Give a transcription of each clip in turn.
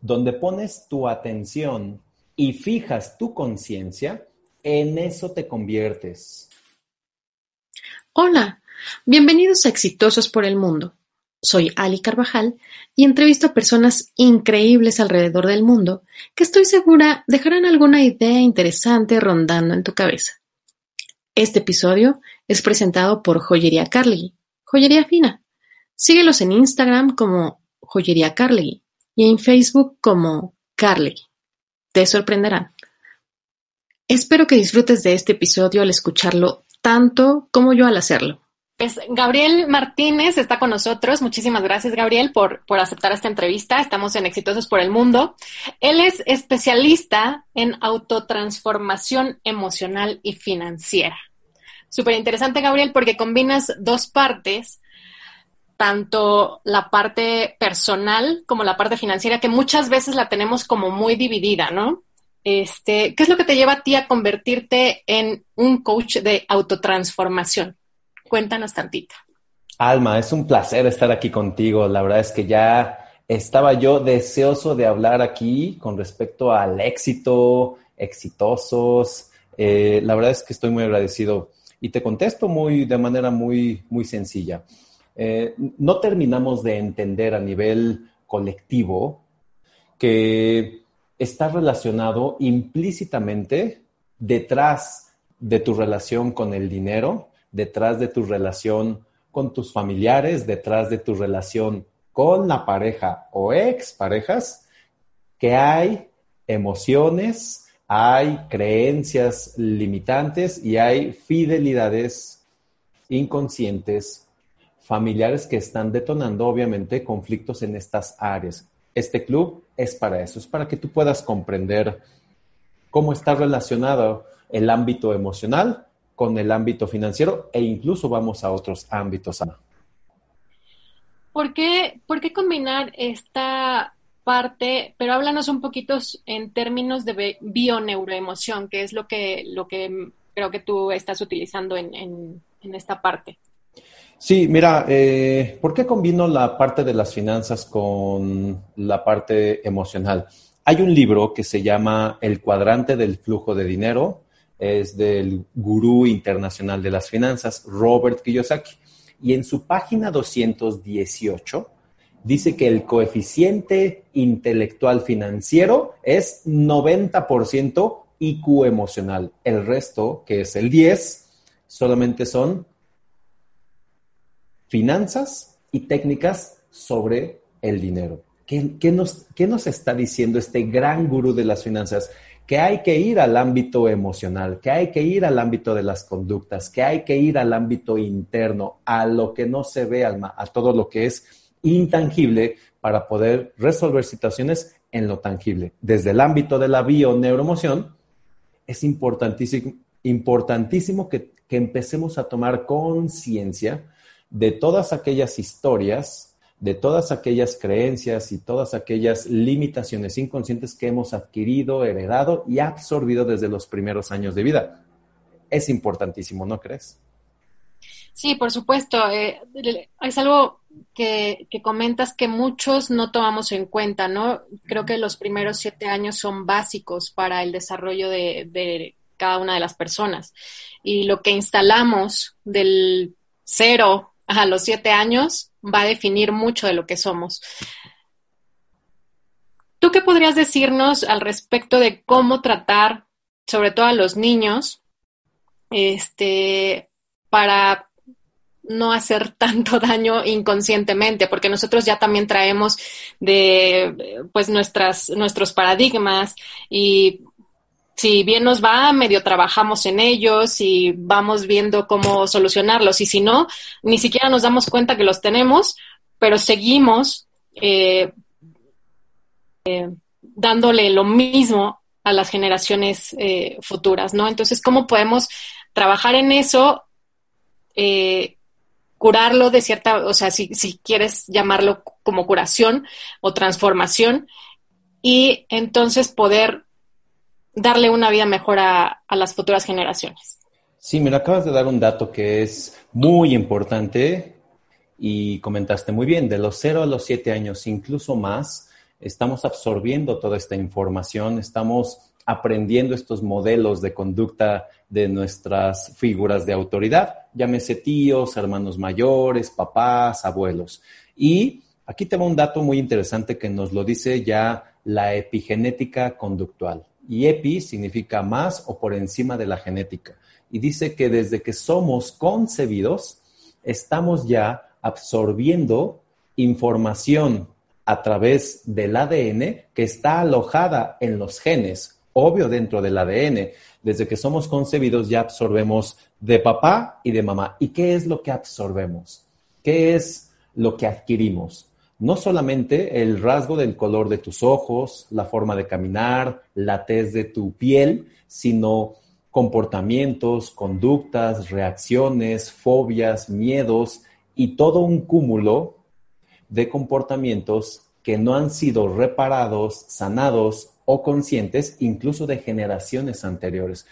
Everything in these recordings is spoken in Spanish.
Donde pones tu atención y fijas tu conciencia, en eso te conviertes. Hola, bienvenidos a Exitosos por el Mundo. Soy Ali Carvajal y entrevisto a personas increíbles alrededor del mundo que estoy segura dejarán alguna idea interesante rondando en tu cabeza. Este episodio es presentado por Joyería Carly, Joyería Fina. Síguelos en Instagram como Joyería Carly y en Facebook como Carly. Te sorprenderán. Espero que disfrutes de este episodio al escucharlo tanto como yo al hacerlo. Pues Gabriel Martínez está con nosotros. Muchísimas gracias, Gabriel, por, por aceptar esta entrevista. Estamos en Exitosos por el Mundo. Él es especialista en autotransformación emocional y financiera. Súper interesante, Gabriel, porque combinas dos partes, tanto la parte personal como la parte financiera, que muchas veces la tenemos como muy dividida, ¿no? Este, ¿Qué es lo que te lleva a ti a convertirte en un coach de autotransformación? Cuéntanos tantito. Alma, es un placer estar aquí contigo. La verdad es que ya estaba yo deseoso de hablar aquí con respecto al éxito, exitosos. Eh, la verdad es que estoy muy agradecido y te contesto muy, de manera muy, muy sencilla. Eh, no terminamos de entender a nivel colectivo que está relacionado implícitamente detrás de tu relación con el dinero detrás de tu relación con tus familiares, detrás de tu relación con la pareja o exparejas, que hay emociones, hay creencias limitantes y hay fidelidades inconscientes familiares que están detonando obviamente conflictos en estas áreas. Este club es para eso, es para que tú puedas comprender cómo está relacionado el ámbito emocional con el ámbito financiero e incluso vamos a otros ámbitos. ¿Por qué, ¿Por qué combinar esta parte, pero háblanos un poquito en términos de bioneuroemoción, que es lo que, lo que creo que tú estás utilizando en, en, esta parte? Sí, mira, eh, ¿por qué combino la parte de las finanzas con la parte emocional? Hay un libro que se llama El cuadrante del flujo de dinero es del gurú internacional de las finanzas, Robert Kiyosaki. Y en su página 218 dice que el coeficiente intelectual financiero es 90% IQ emocional. El resto, que es el 10, solamente son finanzas y técnicas sobre el dinero. ¿Qué, nos, ¿Qué, nos, está diciendo este gran gurú de las finanzas? Que hay que ir al ámbito emocional, que hay que ir al ámbito de las conductas, que hay que ir al ámbito interno, a lo que no se ve, Alma, a todo lo que es intangible para poder resolver situaciones en lo tangible. Desde el ámbito de la bio-neuroemoción, es importantísimo, importantísimo que empecemos a tomar conciencia de todas aquellas historias de todas aquellas creencias y todas aquellas limitaciones inconscientes que hemos adquirido, heredado y absorbido desde los primeros años de vida. Es importantísimo, ¿no crees? Sí, por supuesto. Eh, es algo que, comentas que muchos no tomamos en cuenta, ¿no? Creo que los primeros siete años son básicos para el desarrollo de, de cada una de las personas. Y lo que instalamos del cero a los siete años va a definir mucho de lo que somos. ¿Tú qué podrías decirnos al respecto de cómo tratar, sobre todo a los niños, este, para no hacer tanto daño inconscientemente, porque nosotros ya también traemos de pues nuestras, nuestros paradigmas y si bien nos va, medio trabajamos en ellos y vamos viendo cómo solucionarlos. Y si no, ni siquiera nos damos cuenta que los tenemos, pero seguimos eh, eh, dándole lo mismo a las generaciones eh, futuras, ¿no? Entonces, ¿cómo podemos trabajar en eso? curarlo de cierta, o sea, si, si quieres llamarlo como curación o transformación, y entonces poder darle una vida mejor a, las futuras generaciones. Sí, me acabas de dar un dato que es muy importante y comentaste muy bien, de los 0 a los 7 años, incluso más, estamos absorbiendo toda esta información, estamos aprendiendo estos modelos de conducta de nuestras figuras de autoridad, llámese tíos, hermanos mayores, papás, abuelos. Y aquí tengo un dato muy interesante que nos lo dice ya la epigenética conductual y epi significa más o por encima de la genética. Y dice que desde que somos concebidos, estamos ya absorbiendo información a través del ADN que está alojada en los genes, obvio dentro del ADN. Desde que somos concebidos ya absorbemos de papá y de mamá. ¿Y qué es lo que absorbemos? ¿Qué es lo que adquirimos? No solamente el rasgo del color de tus ojos, la forma de caminar, la tez de tu piel, sino comportamientos, conductas, reacciones, fobias, miedos y todo un cúmulo de comportamientos que no han sido reparados, sanados o conscientes incluso de generaciones anteriores.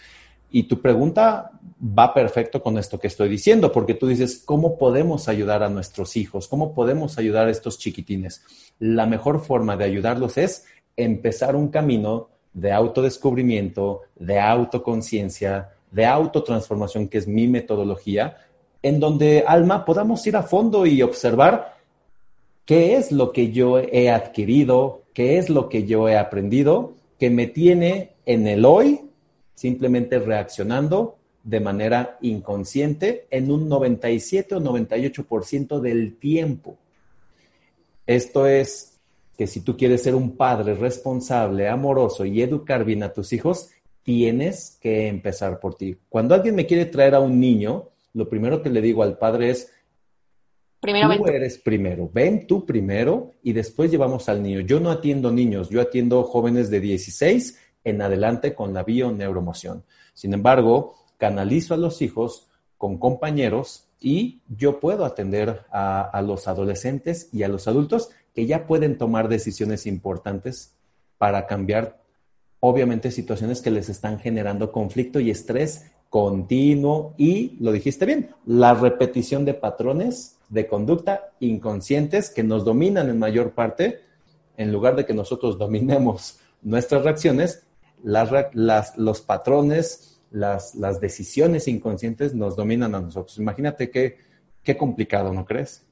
Y tu pregunta va perfecto con esto que estoy diciendo, porque tú dices, ¿cómo podemos ayudar a nuestros hijos? ¿Cómo podemos ayudar a estos chiquitines? La mejor forma de ayudarlos es empezar un camino de autodescubrimiento, de autoconciencia, de autotransformación, que es mi metodología, en donde, Alma, podamos ir a fondo y observar qué es lo que yo he adquirido, qué es lo que yo he aprendido, que me tiene en el hoy simplemente reaccionando de manera inconsciente en un 97 o 98% del tiempo. Esto es que si tú quieres ser un padre responsable, amoroso y educar bien a tus hijos, tienes que empezar por ti. Cuando alguien me quiere traer a un niño, lo primero que le digo al padre es, primero tú eres primero, ven tú primero y después llevamos al niño. Yo no atiendo niños, yo atiendo jóvenes de 16 en adelante con la bioneuromoción. Sin embargo, canalizo a los hijos con compañeros y yo puedo atender a, los adolescentes y a los adultos que ya pueden tomar decisiones importantes para cambiar, obviamente, situaciones que les están generando conflicto y estrés continuo y, lo dijiste bien, la repetición de patrones de conducta inconscientes que nos dominan en mayor parte, en lugar de que nosotros dominemos nuestras reacciones, las, los patrones, las, las, decisiones inconscientes nos dominan a nosotros. Imagínate qué, qué complicado, ¿no crees?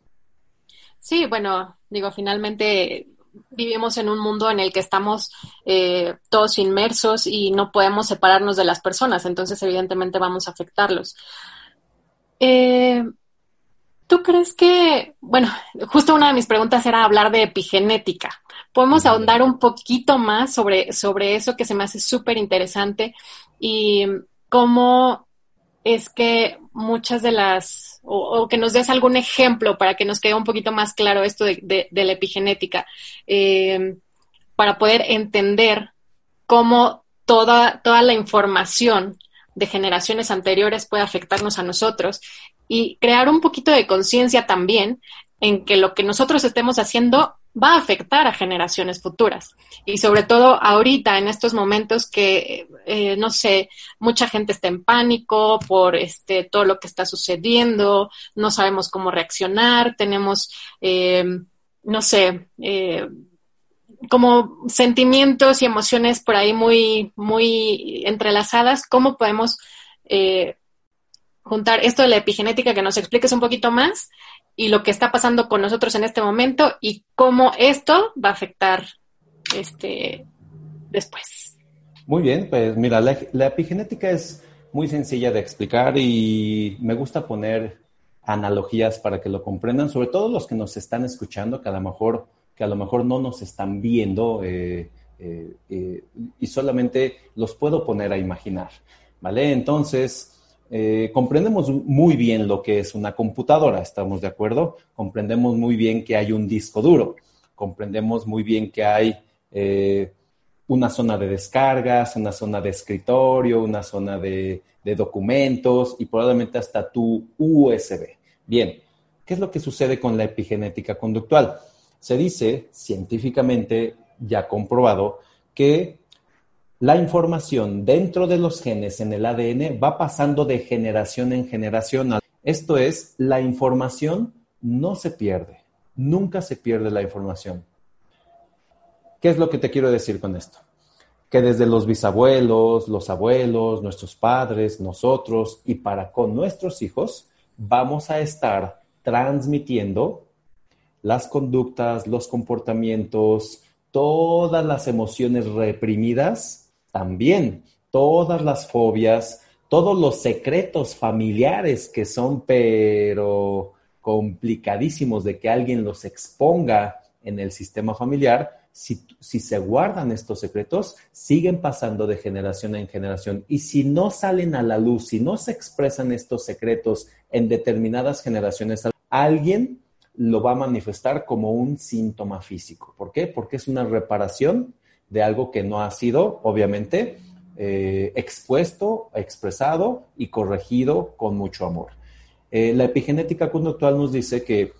Sí, bueno, digo, finalmente vivimos en un mundo en el que estamos eh, todos inmersos y no podemos separarnos de las personas, entonces evidentemente vamos a afectarlos. Eh, ¿Tú crees que, bueno, justo una de mis preguntas era hablar de epigenética? ¿Podemos ahondar un poquito más sobre, sobre eso que se me hace súper interesante y cómo es que muchas de las, o, que nos des algún ejemplo para que nos quede un poquito más claro esto de, la epigenética, eh, para poder entender cómo toda, toda la información de generaciones anteriores puede afectarnos a nosotros y crear un poquito de conciencia también en que lo que nosotros estemos haciendo va a afectar a generaciones futuras. Y sobre todo ahorita, en estos momentos que, eh, no sé, mucha gente está en pánico por este, todo lo que está sucediendo, no sabemos cómo reaccionar, tenemos, eh, no sé, eh, como sentimientos y emociones por ahí muy, muy entrelazadas, ¿cómo podemos juntar esto de la epigenética, que nos expliques un poquito más y lo que está pasando con nosotros en este momento y cómo esto va a afectar este después. Muy bien, pues mira, la, epigenética es muy sencilla de explicar y me gusta poner analogías para que lo comprendan, sobre todo los que nos están escuchando, que a lo mejor, que a lo mejor no nos están viendo eh, eh, y solamente los puedo poner a imaginar, ¿vale? Entonces, comprendemos muy bien lo que es una computadora, ¿estamos de acuerdo? Comprendemos muy bien que hay un disco duro, comprendemos muy bien que hay una zona de descargas, una zona de escritorio, una zona de, de documentos y probablemente hasta tu USB. Bien, ¿qué es lo que sucede con la epigenética conductual? Se dice científicamente, ya comprobado, que la información dentro de los genes en el ADN va pasando de generación en generación. Esto es, la información no se pierde, nunca se pierde la información. ¿Qué es lo que te quiero decir con esto? Que desde los bisabuelos, los abuelos, nuestros padres, nosotros y para con nuestros hijos, vamos a estar transmitiendo las conductas, los comportamientos, todas las emociones reprimidas, también todas las fobias, todos los secretos familiares que son pero complicadísimos de que alguien los exponga en el sistema familiar, si, se guardan estos secretos, siguen pasando de generación en generación. Y si no salen a la luz, si no se expresan estos secretos en determinadas generaciones, alguien lo va a manifestar como un síntoma físico. ¿Por qué? Porque es una reparación de algo que no ha sido, obviamente, eh, expuesto, expresado y corregido con mucho amor. Eh, la epigenética conductual nos dice que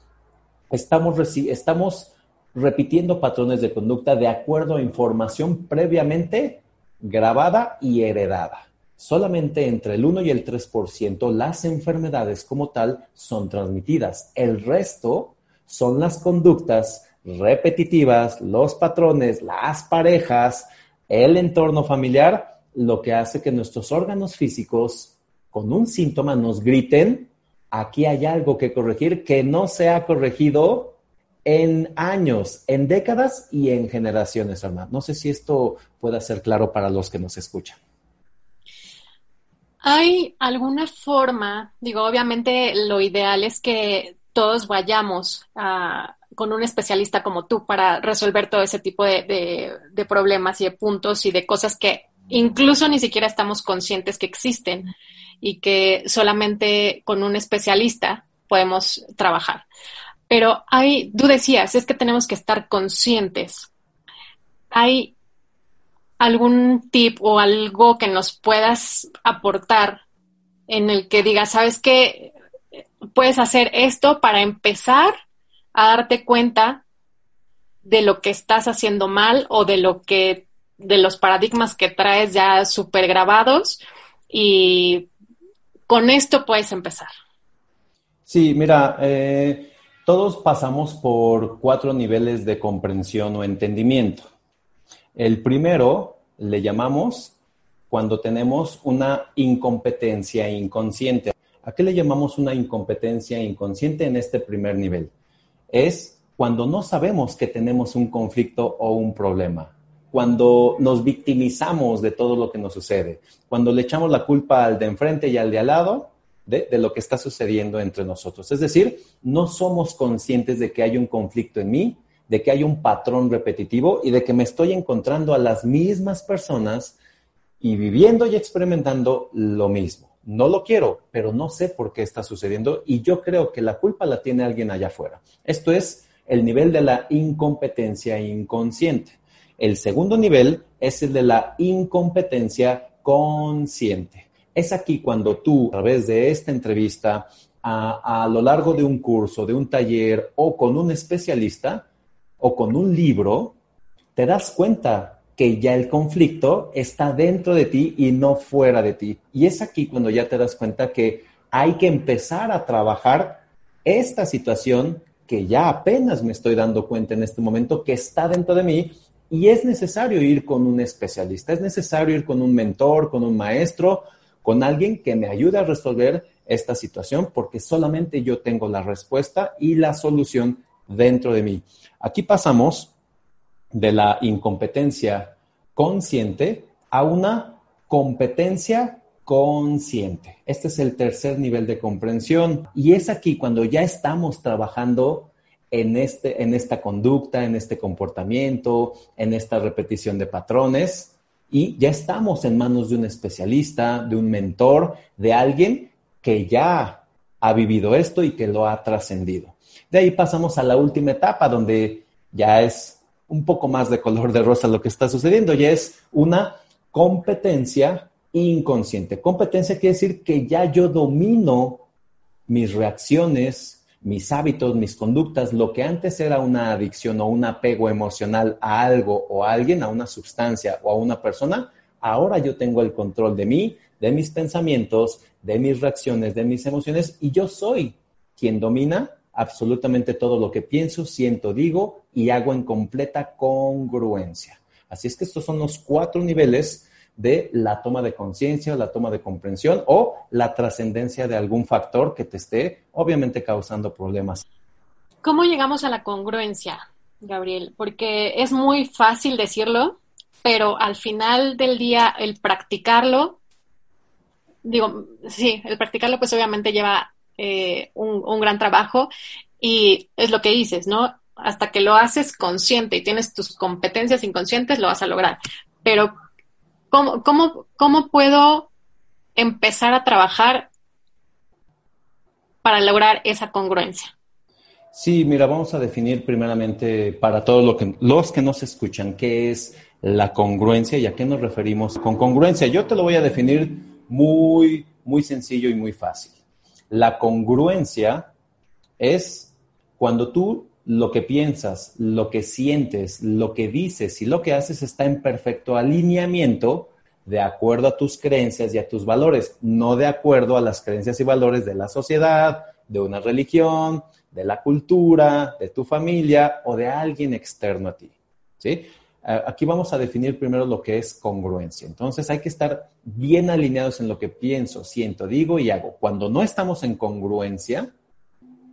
estamos, estamos repitiendo patrones de conducta de acuerdo a información previamente grabada y heredada. Solamente entre el 1 y el 3% las enfermedades como tal son transmitidas. El resto son las conductas repetitivas, los patrones, las parejas, el entorno familiar, lo que hace que nuestros órganos físicos con un síntoma nos griten, aquí hay algo que corregir que no se ha corregido en años, en décadas y en generaciones, hermano. No sé si esto pueda ser claro para los que nos escuchan. ¿Hay alguna forma, digo, obviamente lo ideal es que todos vayamos con un especialista como tú para resolver todo ese tipo de, de problemas y de puntos y de cosas que incluso ni siquiera estamos conscientes que existen y que solamente con un especialista podemos trabajar. Pero hay, tú decías, es que tenemos que estar conscientes. ¿Hay algún tip o algo que nos puedas aportar en el que digas, sabes que puedes hacer esto para empezar a darte cuenta de lo que estás haciendo mal o de lo que, de los paradigmas que traes ya súper grabados y con esto puedes empezar. Sí, mira, eh, todos pasamos por cuatro niveles de comprensión o entendimiento. El primero le llamamos cuando tenemos una incompetencia inconsciente. ¿A qué le llamamos una incompetencia inconsciente en este primer nivel? Es cuando no sabemos que tenemos un conflicto o un problema, cuando nos victimizamos de todo lo que nos sucede, cuando le echamos la culpa al de enfrente y al de al lado de, lo que está sucediendo entre nosotros. Es decir, no somos conscientes de que hay un conflicto en mí, de que hay un patrón repetitivo y de que me estoy encontrando a las mismas personas y viviendo y experimentando lo mismo. No lo quiero, pero no sé por qué está sucediendo y yo creo que la culpa la tiene alguien allá afuera. Esto es el nivel de la incompetencia inconsciente. El segundo nivel es el de la incompetencia consciente. Es aquí cuando tú, a través de esta entrevista, a, lo largo de un curso, de un taller o con un especialista o con un libro, te das cuenta que ya el conflicto está dentro de ti y no fuera de ti. Y es aquí cuando ya te das cuenta que hay que empezar a trabajar esta situación que ya apenas me estoy dando cuenta en este momento que está dentro de mí y es necesario ir con un especialista, es necesario ir con un mentor, con un maestro con alguien que me ayude a resolver esta situación porque solamente yo tengo la respuesta y la solución dentro de mí. Aquí pasamos de la incompetencia consciente a una competencia consciente. Este es el tercer nivel de comprensión y es aquí cuando ya estamos trabajando en, este, en esta conducta, en este comportamiento, en esta repetición de patrones. Y ya estamos en manos de un especialista, de un mentor, de alguien que ya ha vivido esto y que lo ha trascendido. De ahí pasamos a la última etapa, donde ya es un poco más de color de rosa lo que está sucediendo, ya es una competencia inconsciente. Competencia quiere decir que ya yo domino mis reacciones, mis hábitos, mis conductas, lo que antes era una adicción o un apego emocional a algo o a alguien, a una sustancia o a una persona, ahora yo tengo el control de mí, de mis pensamientos, de mis reacciones, de mis emociones y yo soy quien domina absolutamente todo lo que pienso, siento, digo y hago en completa congruencia. Así es que estos son los cuatro niveles de la toma de conciencia, la toma de comprensión o la trascendencia de algún factor que te esté obviamente causando problemas. ¿Cómo llegamos a la congruencia, Gabriel? Porque es muy fácil decirlo, pero al final del día el practicarlo, digo, sí, el practicarlo pues obviamente lleva eh, un, gran trabajo y es lo que dices, ¿no? Hasta que lo haces consciente y tienes tus competencias inconscientes, lo vas a lograr. Pero ¿Cómo, cómo, puedo empezar a trabajar para lograr esa congruencia? Sí, mira, vamos a definir primeramente para todos lo que, los que nos escuchan qué es la congruencia y a qué nos referimos con congruencia. Yo te lo voy a definir muy, muy sencillo y muy fácil. La congruencia es cuando tú lo que piensas, lo que sientes, lo que dices y lo que haces está en perfecto alineamiento de acuerdo a tus creencias y a tus valores, no de acuerdo a las creencias y valores de la sociedad, de una religión, de la cultura, de tu familia o de alguien externo a ti. ¿Sí? Aquí vamos a definir primero lo que es congruencia. Entonces hay que estar bien alineados en lo que pienso, siento, digo y hago. Cuando no estamos en congruencia,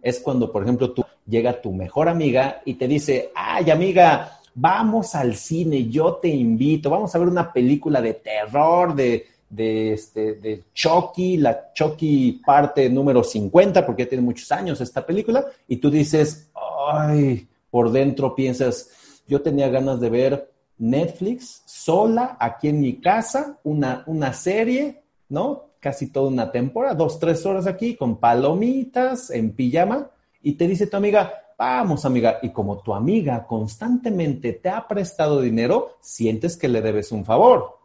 es cuando, por ejemplo, tú llega tu mejor amiga y te dice, ay amiga, vamos al cine, yo te invito, vamos a ver una película de terror, de, de, este, de Chucky, la Chucky parte número 50, porque ya tiene muchos años esta película, y tú dices, ay, por dentro piensas, yo tenía ganas de ver Netflix sola aquí en mi casa, una, una serie, ¿no? Casi toda una temporada, dos, tres horas aquí, con palomitas, en pijama, y te dice tu amiga, vamos amiga, y como tu amiga constantemente te ha prestado dinero, sientes que le debes un favor.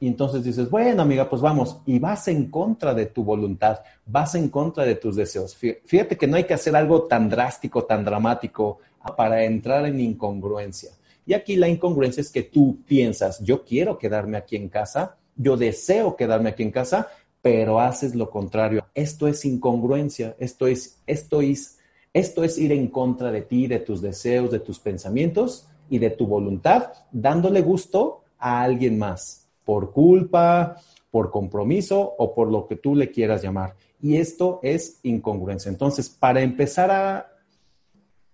Y entonces dices, bueno amiga, pues vamos, y vas en contra de tu voluntad, vas en contra de tus deseos. Fíjate que no hay que hacer algo tan drástico, tan dramático para entrar en incongruencia. Y aquí la incongruencia es que tú piensas, yo quiero quedarme aquí en casa, yo deseo quedarme aquí en casa, pero haces lo contrario. Esto es incongruencia, esto es, esto es esto es ir en contra de ti, de tus deseos, de tus pensamientos y de tu voluntad, dándole gusto a alguien más, por culpa, por compromiso o por lo que tú le quieras llamar. Y esto es incongruencia. Entonces, para empezar a,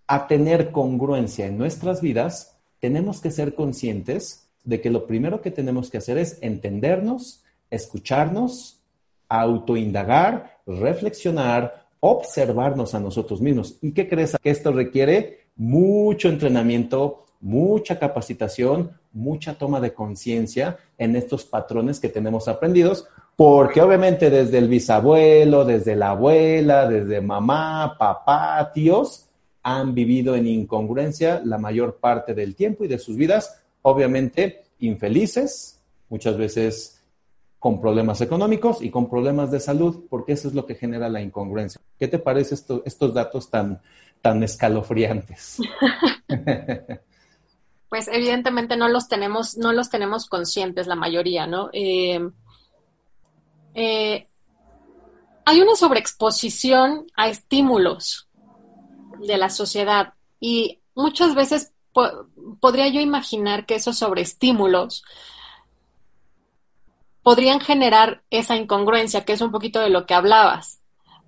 a tener congruencia en nuestras vidas, tenemos que ser conscientes de que lo primero que tenemos que hacer es entendernos, escucharnos, autoindagar, reflexionar, observarnos a nosotros mismos. ¿Y qué crees? Que esto requiere mucho entrenamiento, mucha capacitación, mucha toma de conciencia en estos patrones que tenemos aprendidos, porque obviamente desde el bisabuelo, desde la abuela, desde mamá, papá, tíos, han vivido en incongruencia la mayor parte del tiempo y de sus vidas, obviamente infelices, muchas veces con problemas económicos y con problemas de salud, porque eso es lo que genera la incongruencia. ¿Qué te parece estos datos tan, tan escalofriantes? pues evidentemente no los tenemos, no los tenemos conscientes la mayoría, ¿no? Eh, eh, hay una sobreexposición a estímulos de la sociedad y muchas veces podría yo imaginar que esos sobreestímulos podrían generar esa incongruencia, que es un poquito de lo que hablabas.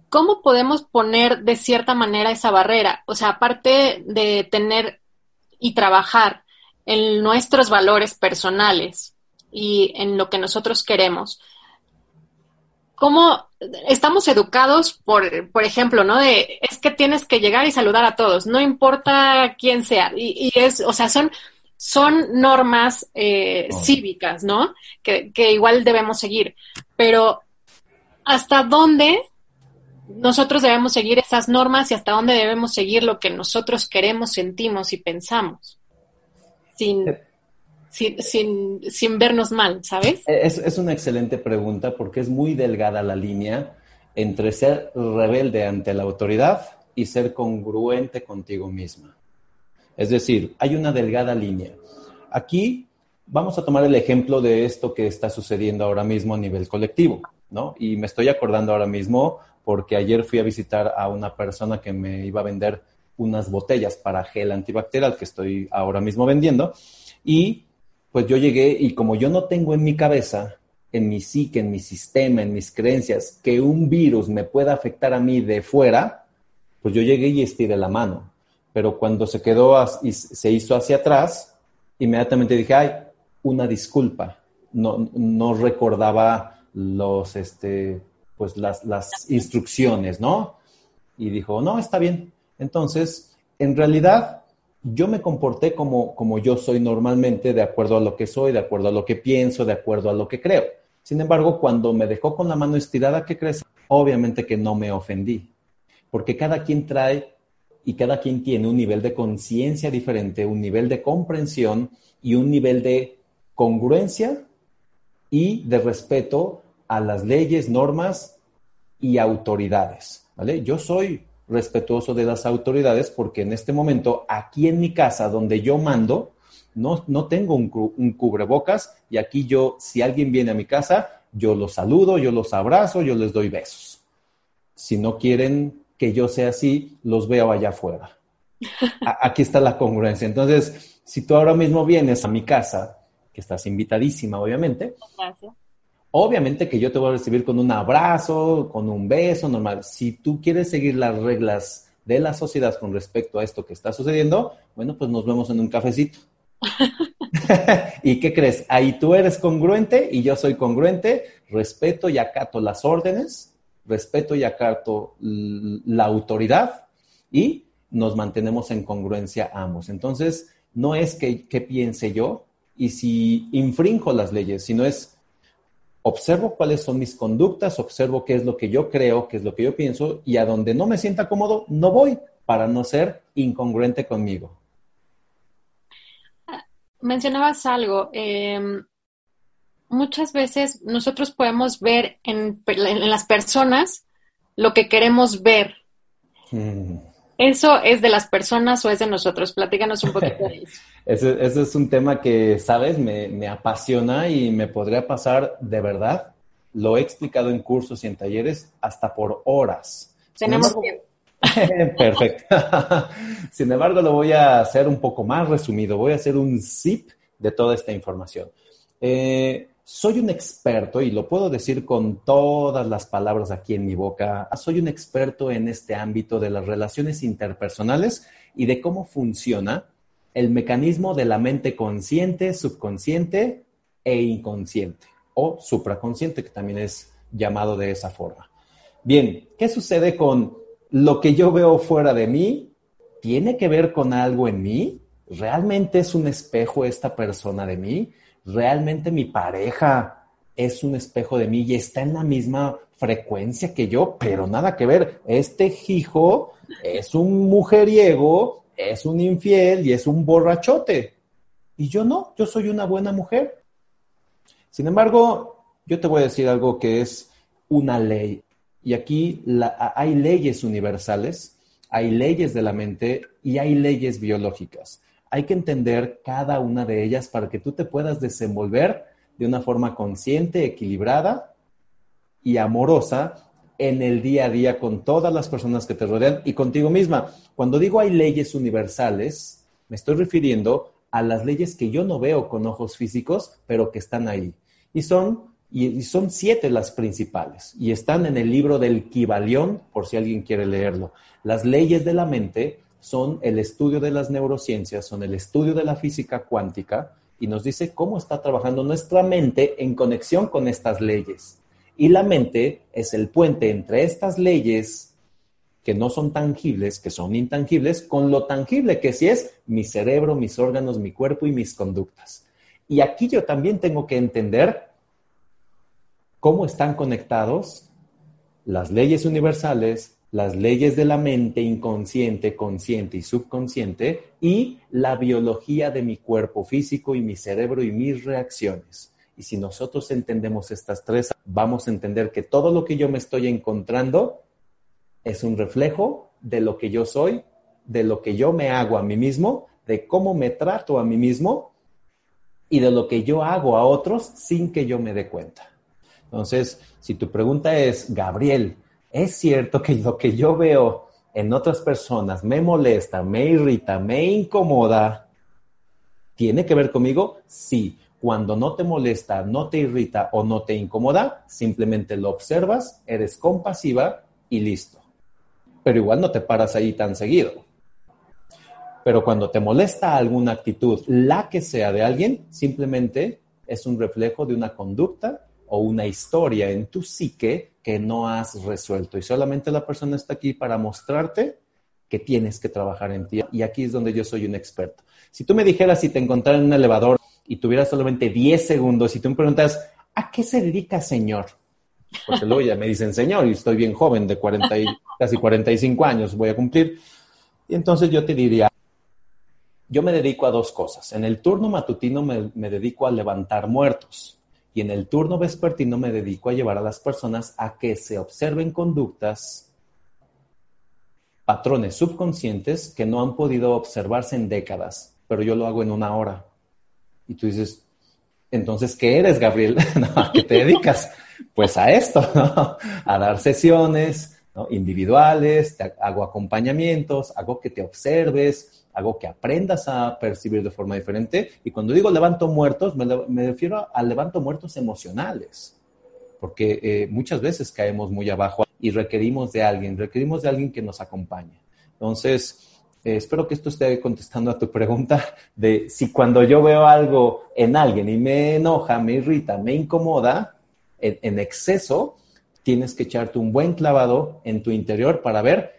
¿Cómo podemos poner de cierta manera esa barrera? O sea, aparte de tener y trabajar en nuestros valores personales y en lo que nosotros queremos, ¿cómo estamos educados por, por ejemplo, ¿no? De, es que tienes que llegar y saludar a todos, no importa quién sea. Y, es, o sea, son, son normas eh, cívicas, ¿no? Que, que igual debemos seguir. Pero, ¿hasta dónde nosotros debemos seguir esas normas y hasta dónde debemos seguir lo que nosotros queremos, sentimos y pensamos? Sin, eh, sin, sin, vernos mal, ¿sabes? Es, es, una excelente pregunta porque es muy delgada la línea entre ser rebelde ante la autoridad y ser congruente contigo misma. Es decir, hay una delgada línea. Aquí vamos a tomar el ejemplo de esto que está sucediendo ahora mismo a nivel colectivo, ¿no? Y me estoy acordando ahora mismo porque ayer fui a visitar a una persona que me iba a vender unas botellas para gel antibacterial que estoy ahora mismo vendiendo y pues yo llegué y como yo no tengo en mi cabeza, en mi psique, en mi sistema, en mis creencias, que un virus me pueda afectar a mí de fuera, pues yo llegué y estiré la mano. Pero cuando se quedó y se hizo hacia atrás, inmediatamente dije, ay, una disculpa. No, no recordaba los, este, pues las, las instrucciones, ¿no? Y dijo, no, está bien. Entonces, en realidad, yo me comporté como, como yo soy normalmente, de acuerdo a lo que soy, de acuerdo a lo que pienso, de acuerdo a lo que creo. Sin embargo, cuando me dejó con la mano estirada, ¿qué crees? Obviamente que no me ofendí, porque cada quien trae y cada quien tiene un nivel de conciencia diferente, un nivel de comprensión y un nivel de congruencia y de respeto a las leyes, normas y autoridades. ¿vale? Yo soy respetuoso de las autoridades porque en este momento, aquí en mi casa, donde yo mando, no, no tengo un, cubrebocas y aquí yo, si alguien viene a mi casa, yo los saludo, yo los abrazo, yo les doy besos. Si no quieren que yo sea así, los veo allá afuera. Aquí está la congruencia. Entonces, si tú ahora mismo vienes a mi casa, que estás invitadísima, obviamente. Obviamente que yo te voy a recibir con un abrazo, con un beso normal. Si tú quieres seguir las reglas de la sociedad con respecto a esto que está sucediendo, bueno, pues nos vemos en un cafecito. ¿Y qué crees? Ahí tú eres congruente y yo soy congruente, respeto y acato las órdenes, respeto y acato la autoridad y nos mantenemos en congruencia ambos. Entonces, no es que, que piense yo y si infrinjo las leyes, sino es observo cuáles son mis conductas, observo qué es lo que yo creo, qué es lo que yo pienso y a donde no me sienta cómodo, no voy para no ser incongruente conmigo. Mencionabas algo. Em, muchas veces nosotros podemos ver en, las personas lo que queremos ver. Mm. ¿Eso es de las personas o es de nosotros? Platícanos un poquito de eso. ese, es un tema que, sabes, me, apasiona y me podría pasar de verdad. Lo he explicado en cursos y en talleres hasta por horas. Tenemos tiempo. Perfecto. Sin embargo, lo voy a hacer un poco más resumido. Voy a hacer un zip de toda esta información. Eh, soy un experto, y lo puedo decir con todas las palabras aquí en mi boca, soy un experto en este ámbito de las relaciones interpersonales y de cómo funciona el mecanismo de la mente consciente, subconsciente e inconsciente, o supraconsciente, que también es llamado de esa forma. Bien, ¿qué sucede con lo que yo veo fuera de mí? ¿Tiene que ver con algo en mí? ¿Realmente es un espejo esta persona de mí? Realmente mi pareja es un espejo de mí y está en la misma frecuencia que yo, pero nada que ver. Este hijo es un mujeriego, es un infiel y es un borrachote. Y yo no, yo soy una buena mujer. Sin embargo, yo te voy a decir algo que es una ley. Y aquí hay leyes universales, hay leyes de la mente y hay leyes biológicas hay que entender cada una de ellas para que tú te puedas desenvolver de una forma consciente, equilibrada y amorosa en el día a día con todas las personas que te rodean y contigo misma. Cuando digo hay leyes universales, me estoy refiriendo a las leyes que yo no veo con ojos físicos, pero que están ahí. Y son, y son siete las principales. Y están en el libro del Kibalión, por si alguien quiere leerlo. Las leyes de la mente son el estudio de las neurociencias, son el estudio de la física cuántica y nos dice cómo está trabajando nuestra mente en conexión con estas leyes. Y la mente es el puente entre estas leyes que no son tangibles, que son intangibles, con lo tangible que sí es mi cerebro, mis órganos, mi cuerpo y mis conductas. Y aquí yo también tengo que entender cómo están conectados las leyes universales, las leyes de la mente inconsciente, consciente y subconsciente y la biología de mi cuerpo físico y mi cerebro y mis reacciones. Y si nosotros entendemos estas tres, vamos a entender que todo lo que yo me estoy encontrando es un reflejo de lo que yo soy, de lo que yo me hago a mí mismo, de cómo me trato a mí mismo y de lo que yo hago a otros sin que yo me dé cuenta. Entonces, si tu pregunta es, Gabriel, ¿Es cierto que lo que yo veo en otras personas me molesta, me irrita, me incomoda? ¿Tiene que ver conmigo? Sí. Cuando no te molesta, no te irrita o no te incomoda, simplemente lo observas, eres compasiva y listo. Pero igual no te paras ahí tan seguido. Pero cuando te molesta alguna actitud, la que sea de alguien, simplemente es un reflejo de una conducta o una historia en tu psique que no has resuelto. Y solamente la persona está aquí para mostrarte que tienes que trabajar en ti. Y aquí es donde yo soy un experto. Si tú me dijeras si te encontrara en un elevador y tuvieras solamente 10 segundos y tú me preguntas, ¿a qué se dedica, señor? Porque luego ya me dicen señor y estoy bien joven, de 40 y, casi 45 años voy a cumplir. Y entonces yo te diría, yo me dedico a dos cosas. En el turno matutino me, me dedico a levantar muertos. Y en el turno vespertino me dedico a llevar a las personas a que se observen conductas, patrones subconscientes que no han podido observarse en décadas, pero yo lo hago en una hora. Y tú dices, entonces, ¿qué eres, Gabriel? ¿A qué te dedicas? Pues a esto, A dar sesiones individuales, te hago acompañamientos, hago que te observes, algo que aprendas a percibir de forma diferente. Y cuando digo levanto muertos, me, refiero a, levanto muertos emocionales, porque eh, muchas veces caemos muy abajo y requerimos de alguien, requerimos de alguien que nos acompañe. Entonces, eh, espero que esto esté contestando a tu pregunta de si cuando yo veo algo en alguien y me enoja, me irrita, me incomoda en exceso, tienes que echarte un buen clavado en tu interior para ver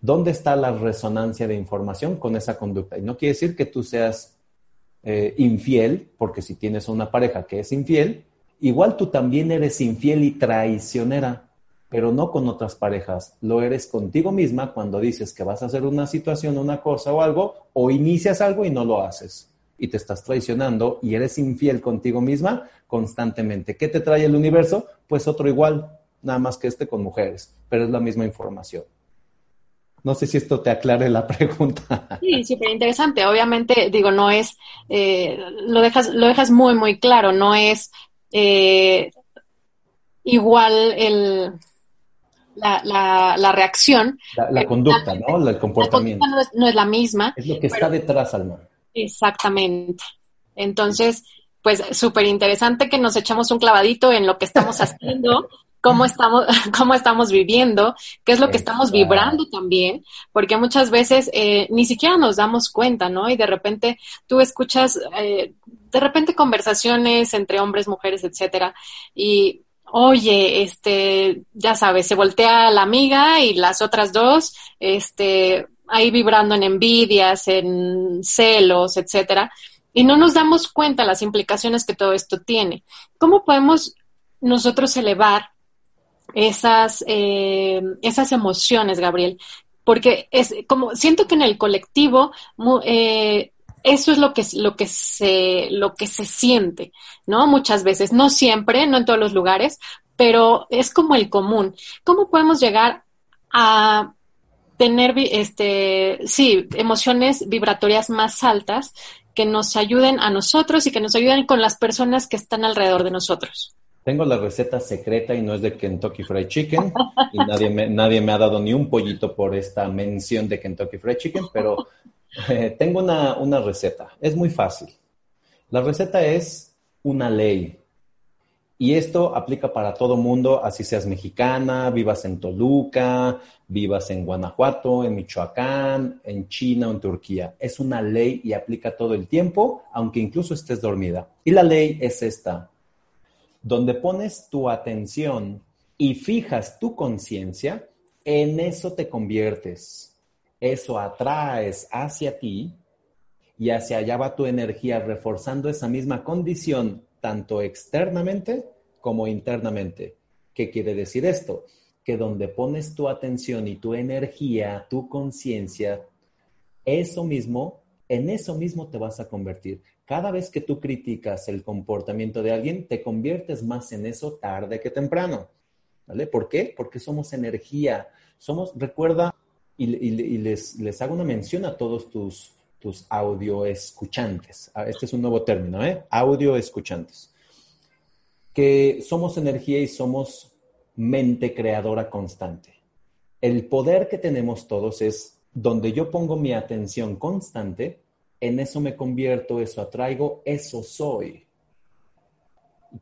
¿Dónde está la resonancia de información con esa conducta? Y no quiere decir que tú seas eh, infiel, porque si tienes una pareja que es infiel, igual tú también eres infiel y traicionera, pero no con otras parejas. Lo eres contigo misma cuando dices que vas a hacer una situación, una cosa o algo, o inicias algo y no lo haces. Y te estás traicionando y eres infiel contigo misma constantemente. ¿Qué te trae el universo? Pues otro igual, nada más que este con mujeres, pero es la misma información. No sé si esto te aclare la pregunta. Sí, súper interesante. Obviamente, digo, no es, eh, lo, dejas, lo dejas muy, muy claro, no es eh, igual el, la, la, reacción. La, conducta, ¿no? El comportamiento. no, es, no, es, la misma. Es lo que está detrás, Alma. Exactamente. Entonces, pues súper interesante que nos echamos un clavadito en lo que estamos haciendo cómo estamos, cómo estamos viviendo, qué es lo que estamos vibrando también, porque muchas veces eh, ni siquiera nos damos cuenta, ¿no? Y de repente tú escuchas, eh, de repente conversaciones entre hombres, mujeres, etcétera, y oye, este, ya sabes, se voltea la amiga y las otras dos, este, ahí vibrando en envidias, en celos, etcétera, y no nos damos cuenta las implicaciones que todo esto tiene. ¿Cómo podemos nosotros elevar esas, eh, esas emociones, Gabriel, porque es como siento que en el colectivo eh, eso es lo que, lo, que se, lo que se siente, ¿no? Muchas veces, no siempre, no en todos los lugares, pero es como el común. ¿Cómo podemos llegar a tener, este, sí, emociones vibratorias más altas que nos ayuden a nosotros y que nos ayuden con las personas que están alrededor de nosotros? Tengo la receta secreta y no es de Kentucky Fried Chicken. Y nadie me, nadie me ha dado ni un pollito por esta mención de Kentucky Fried Chicken, pero eh, tengo una, una receta. Es muy fácil. La receta es una ley. Y esto aplica para todo mundo, así seas mexicana, vivas en Toluca, vivas en Guanajuato, en Michoacán, en China o en Turquía. Es una ley y aplica todo el tiempo, aunque incluso estés dormida. Y la ley es esta donde pones tu atención y fijas tu conciencia, En eso te conviertes. Eso atraes hacia ti y hacia allá va tu energía reforzando esa misma condición tanto externamente como internamente. ¿Qué quiere decir esto? Que donde pones tu atención y tu energía, tu conciencia, eso mismo, en eso mismo te vas a convertir. Cada vez que tú criticas el comportamiento de alguien, te conviertes más en eso tarde que temprano. ¿Vale? ¿Por qué? Porque somos energía. Somos, recuerda, y, les, hago una mención a todos tus, tus audio escuchantes. Ah, este es un nuevo término, ¿eh? Audio escuchantes. Que somos energía y somos mente creadora constante. El poder que tenemos todos es donde yo pongo mi atención constante, en eso me convierto, eso atraigo, eso soy.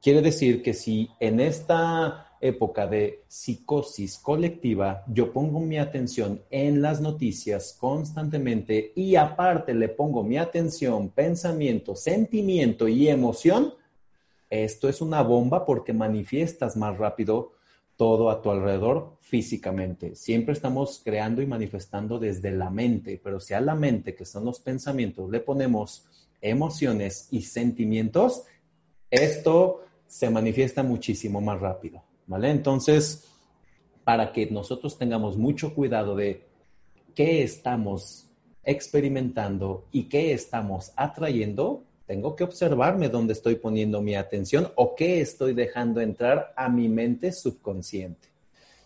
Quiere decir que si en esta época de psicosis colectiva, yo pongo mi atención en las noticias constantemente y aparte le pongo mi atención, pensamiento, sentimiento y emoción, esto es una bomba porque manifiestas más rápido todo a tu alrededor físicamente. Siempre estamos creando y manifestando desde la mente, pero si a la mente, que son los pensamientos, le ponemos emociones y sentimientos, esto se manifiesta muchísimo más rápido. ¿vale? Entonces, para que nosotros tengamos mucho cuidado de qué estamos experimentando y qué estamos atrayendo, tengo que observarme dónde estoy poniendo mi atención o qué estoy dejando entrar a mi mente subconsciente.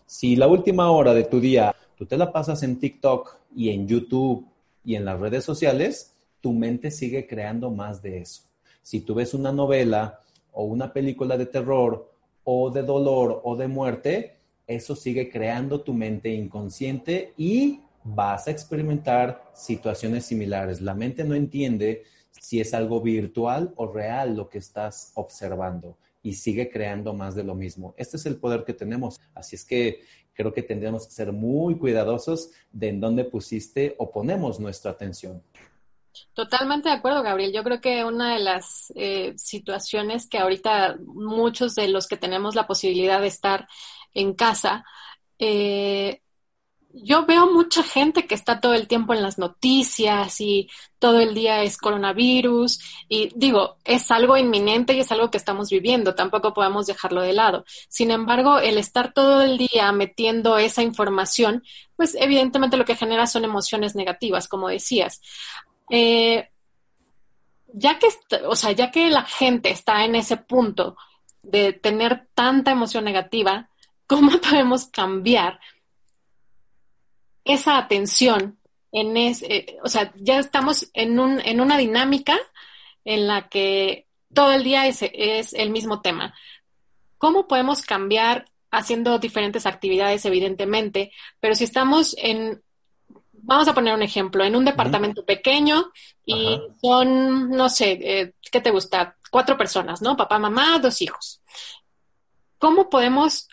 Si la última hora de tu día tú te la pasas en TikTok y en YouTube y en las redes sociales, tu mente sigue creando más de eso. Si tú ves una novela o una película de terror o de dolor o de muerte, eso sigue creando tu mente inconsciente y vas a experimentar situaciones similares. La mente no entiende si es algo virtual o real lo que estás observando y sigue creando más de lo mismo. Este es el poder que tenemos. Así es que creo que tendríamos que ser muy cuidadosos de en dónde pusiste o ponemos nuestra atención. Totalmente de acuerdo, Gabriel. Yo creo que una de las eh, situaciones que ahorita muchos de los que tenemos la posibilidad de estar en casa, eh, yo veo mucha gente que está todo el tiempo en las noticias y todo el día es coronavirus y digo, es algo inminente y es algo que estamos viviendo, tampoco podemos dejarlo de lado. Sin embargo, el estar todo el día metiendo esa información, pues evidentemente lo que genera son emociones negativas, como decías. Eh, ya que, o sea, ya que la gente está en ese punto de tener tanta emoción negativa, ¿cómo podemos cambiar esa atención en ese, eh, o sea, ya estamos en, un, en una dinámica en la que todo el día es, es el mismo tema. ¿Cómo podemos cambiar haciendo diferentes actividades, evidentemente, pero si estamos en vamos a poner un ejemplo, en un departamento pequeño y son, no sé, eh, ¿qué te gusta? Cuatro personas, ¿no? Papá, mamá, dos hijos. ¿Cómo podemos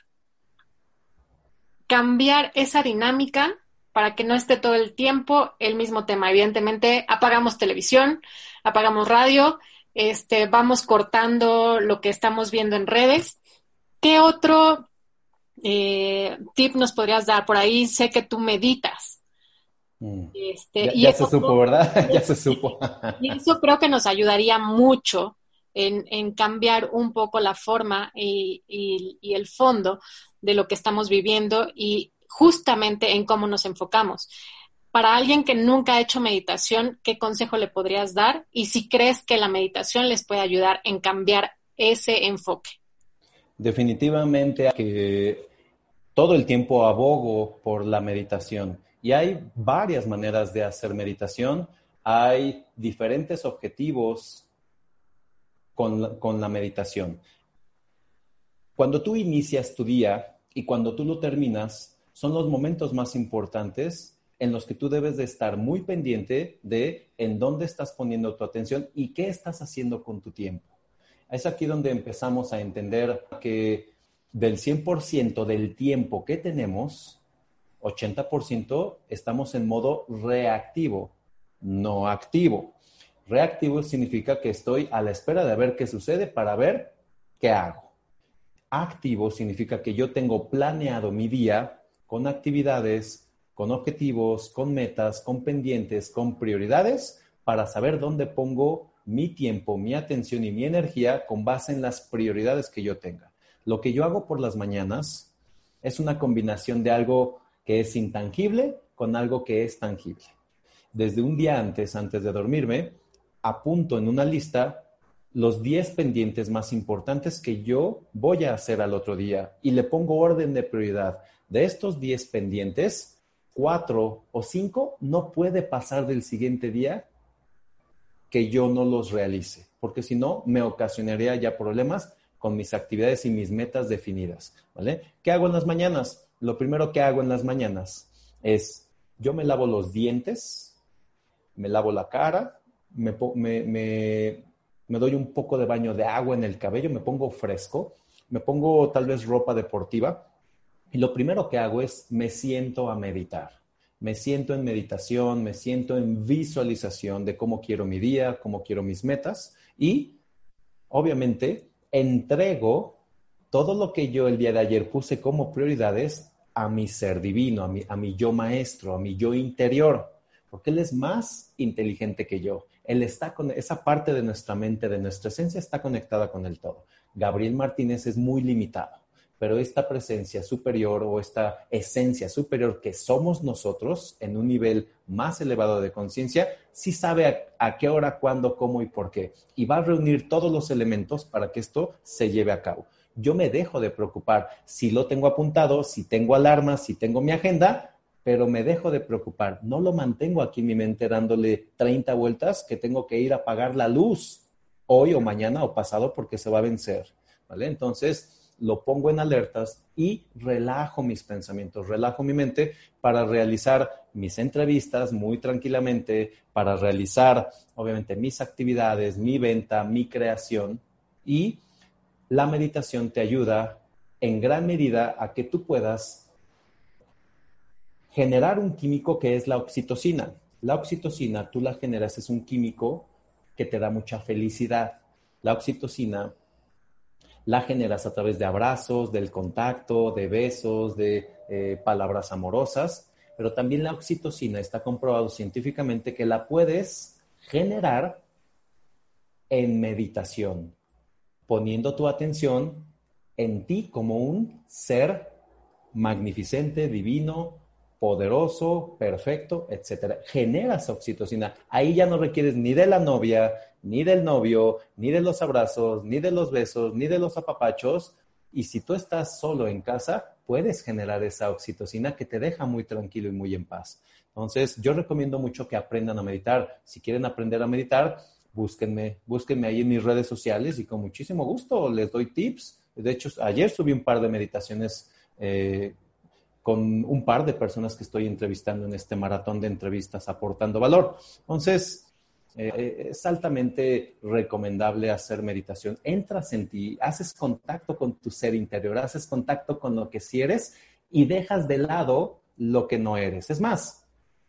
cambiar esa dinámica para que no esté todo el tiempo el mismo tema? Evidentemente, apagamos televisión, apagamos radio, este, vamos cortando lo que estamos viendo en redes. ¿Qué otro eh, tip nos podrías dar? Por ahí sé que tú meditas. Mm. Este, ya, se supo, ¿verdad? ya se supo. y eso creo que nos ayudaría mucho en, cambiar un poco la forma y, el fondo de lo que estamos viviendo y justamente en cómo nos enfocamos. Para alguien que nunca ha hecho meditación, ¿qué consejo le podrías dar? Y si crees que la meditación les puede ayudar en cambiar ese enfoque. Definitivamente que todo el tiempo abogo por la meditación y hay varias maneras de hacer meditación. Hay diferentes objetivos con la, meditación. Cuando tú inicias tu día y cuando tú lo terminas, son los momentos más importantes en los que tú debes de estar muy pendiente de en dónde estás poniendo tu atención y qué estás haciendo con tu tiempo. Es aquí donde empezamos a entender que del 100% del tiempo que tenemos, 80% estamos en modo reactivo, no activo. Reactivo significa que estoy a la espera de ver qué sucede para ver qué hago. Activo significa que yo tengo planeado mi día con actividades, con objetivos, con metas, con pendientes, con prioridades, para saber dónde pongo mi tiempo, mi atención y mi energía con base en las prioridades que yo tenga. Lo que yo hago por las mañanas es una combinación de algo que es intangible con algo que es tangible. Desde un día antes, antes de dormirme, apunto en una lista los 10 pendientes más importantes que yo voy a hacer al otro día y le pongo orden de prioridad. De estos 10 pendientes, 4 o 5 no puede pasar del siguiente día que yo no los realice, porque si no, me ocasionaría ya problemas con mis actividades y mis metas definidas, ¿vale? ¿Qué hago en las mañanas? Lo primero que hago en las mañanas es, yo me lavo los dientes, me lavo la cara, me, me me doy un poco de baño de agua en el cabello, me pongo fresco, me pongo tal vez ropa deportiva y lo primero que hago es me siento a meditar. Me siento en meditación, me siento en visualización de cómo quiero mi día, cómo quiero mis metas y obviamente entrego todo lo que yo el día de ayer puse como prioridades a mi ser divino, a mi, a mi yo maestro, a mi yo interior, porque él es más inteligente que yo. Él está con esa parte de nuestra mente, de nuestra esencia, está conectada con el todo. Gabriel Martínez es muy limitado, pero esta presencia superior o esta esencia superior que somos nosotros en un nivel más elevado de conciencia, sí sabe a, qué hora, cuándo, cómo y por qué. Y va a reunir todos los elementos para que esto se lleve a cabo. Yo me dejo de preocupar si lo tengo apuntado, si tengo alarmas, si tengo mi agenda, pero me dejo de preocupar. No lo mantengo aquí en mi mente dándole 30 vueltas que tengo que ir a apagar la luz hoy o mañana o pasado porque se va a vencer. ¿Vale? Entonces lo pongo en alertas y relajo mis pensamientos, relajo mi mente para realizar mis entrevistas muy tranquilamente, para realizar obviamente mis actividades, mi venta, mi creación y la meditación te ayuda en gran medida a que tú puedas generar un químico que es la oxitocina. La oxitocina, tú la generas, es un químico que te da mucha felicidad. La oxitocina la generas a través de abrazos, del contacto, de besos, de eh, palabras amorosas, pero también la oxitocina está comprobado científicamente que la puedes generar en meditación, poniendo tu atención en ti como un ser magnificente, divino, poderoso, perfecto, etcétera. Generas oxitocina. Ahí ya no requieres ni de la novia, ni del novio, ni de los abrazos, ni de los besos, ni de los apapachos. Y si tú estás solo en casa, puedes generar esa oxitocina que te deja muy tranquilo y muy en paz. Entonces, yo recomiendo mucho que aprendan a meditar. Si quieren aprender a meditar, búsquenme, búsquenme ahí en mis redes sociales y con muchísimo gusto les doy tips. De hecho, ayer subí un par de meditaciones eh, con un par de personas que estoy entrevistando en este maratón de entrevistas aportando valor. Entonces, eh, eh, es altamente recomendable hacer meditación. Entras en ti, haces contacto con tu ser interior, haces contacto con lo que sí eres y dejas de lado lo que no eres. Es más,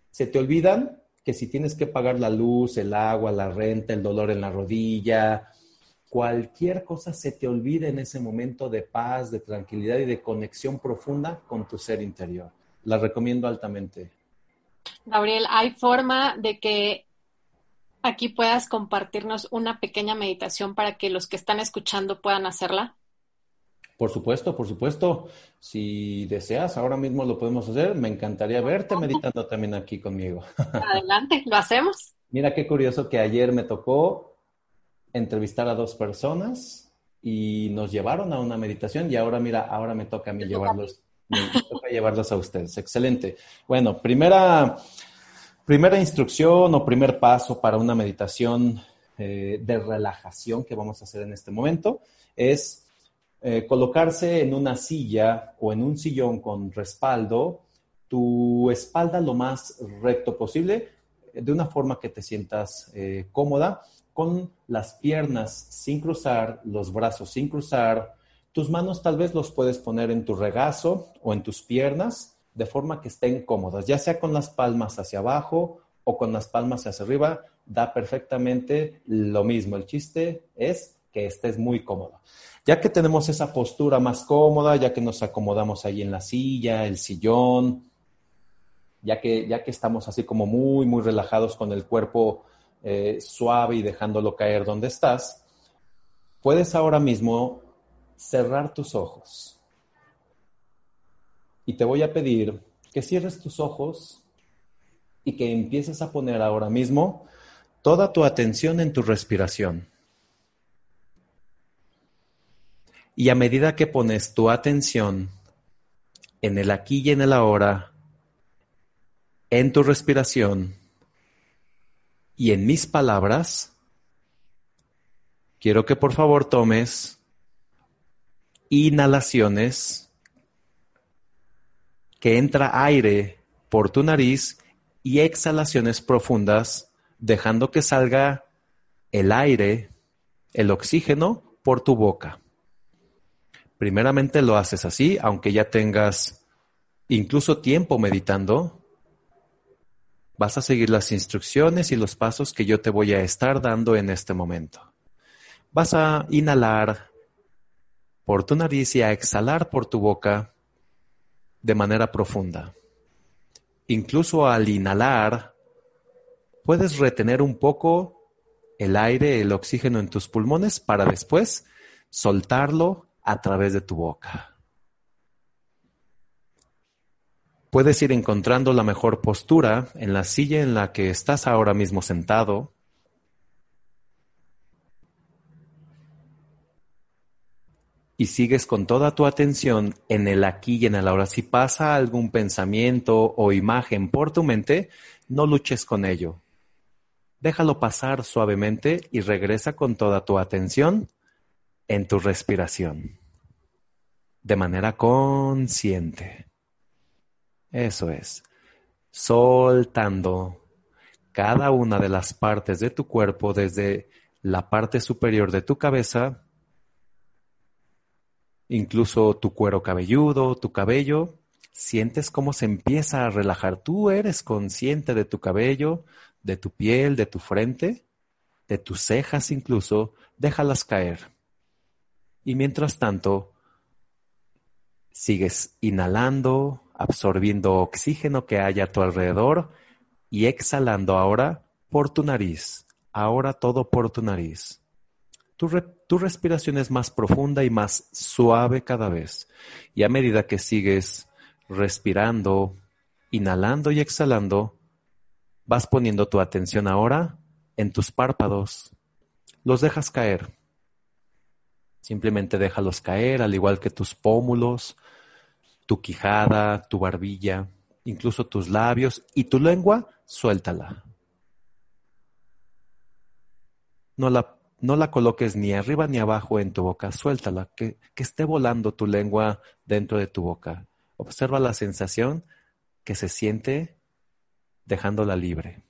se te olvidan que si tienes que pagar la luz, el agua, la renta, el dolor en la rodilla, cualquier cosa se te olvide en ese momento de paz, de tranquilidad y de conexión profunda con tu ser interior. La recomiendo altamente. Gabriel, ¿hay forma de que aquí puedas compartirnos una pequeña meditación para que los que están escuchando puedan hacerla? Por supuesto, por supuesto. Si deseas, ahora mismo lo podemos hacer. Me encantaría verte meditando también aquí conmigo. Adelante, lo hacemos. Mira qué curioso que ayer me tocó entrevistar a dos personas y nos llevaron a una meditación y ahora mira, ahora me toca a mí llevarlos, me toca llevarlos a ustedes. Excelente. Bueno, primera, primera instrucción o primer paso para una meditación eh, de relajación que vamos a hacer en este momento es eh, colocarse en una silla o en un sillón con respaldo, tu espalda lo más recto posible, de una forma que te sientas eh, cómoda con las piernas sin cruzar, los brazos sin cruzar. Tus manos tal vez los puedes poner en tu regazo o en tus piernas de forma que estén cómodas, ya sea con las palmas hacia abajo o con las palmas hacia arriba, da perfectamente lo mismo. El chiste es que estés muy cómodo. Ya que tenemos esa postura más cómoda, ya que nos acomodamos ahí en la silla, el sillón, ya que, ya que estamos así como muy, muy relajados con el cuerpo eh, suave y dejándolo caer donde estás, puedes ahora mismo cerrar tus ojos. Y te voy a pedir que cierres tus ojos y que empieces a poner ahora mismo toda tu atención en tu respiración. Y a medida que pones tu atención en el aquí y en el ahora, en tu respiración y en mis palabras, quiero que por favor tomes inhalaciones, que entra aire por tu nariz y exhalaciones profundas, dejando que salga el aire, el oxígeno por tu boca. Primeramente lo haces así, aunque ya tengas incluso tiempo meditando. Vas a seguir las instrucciones y los pasos que yo te voy a estar dando en este momento. Vas a inhalar por tu nariz y a exhalar por tu boca de manera profunda. Incluso al inhalar, puedes retener un poco el aire, el oxígeno en tus pulmones para después soltarlo a través de tu boca. Puedes ir encontrando la mejor postura en la silla en la que estás ahora mismo sentado. Y sigues con toda tu atención en el aquí y en el ahora. Si pasa algún pensamiento o imagen por tu mente, no luches con ello. Déjalo pasar suavemente y regresa con toda tu atención en tu respiración de manera consciente. Eso es, soltando cada una de las partes de tu cuerpo desde la parte superior de tu cabeza, incluso tu cuero cabelludo, tu cabello, sientes cómo se empieza a relajar. Tú eres consciente de tu cabello, de tu piel, de tu frente, de tus cejas incluso, déjalas caer. Y mientras tanto, sigues inhalando, absorbiendo oxígeno que hay a tu alrededor y exhalando ahora por tu nariz. Ahora todo por tu nariz. Tu, tu, respiración es más profunda y más suave cada vez. Y a medida que sigues respirando, inhalando y exhalando, vas poniendo tu atención ahora en tus párpados. Los dejas caer. Simplemente déjalos caer, al igual que tus pómulos, tu quijada, tu barbilla, incluso tus labios y tu lengua, suéltala. No la, no la coloques ni arriba ni abajo en tu boca, suéltala, que, que esté volando tu lengua dentro de tu boca. Observa la sensación que se siente dejándola libre.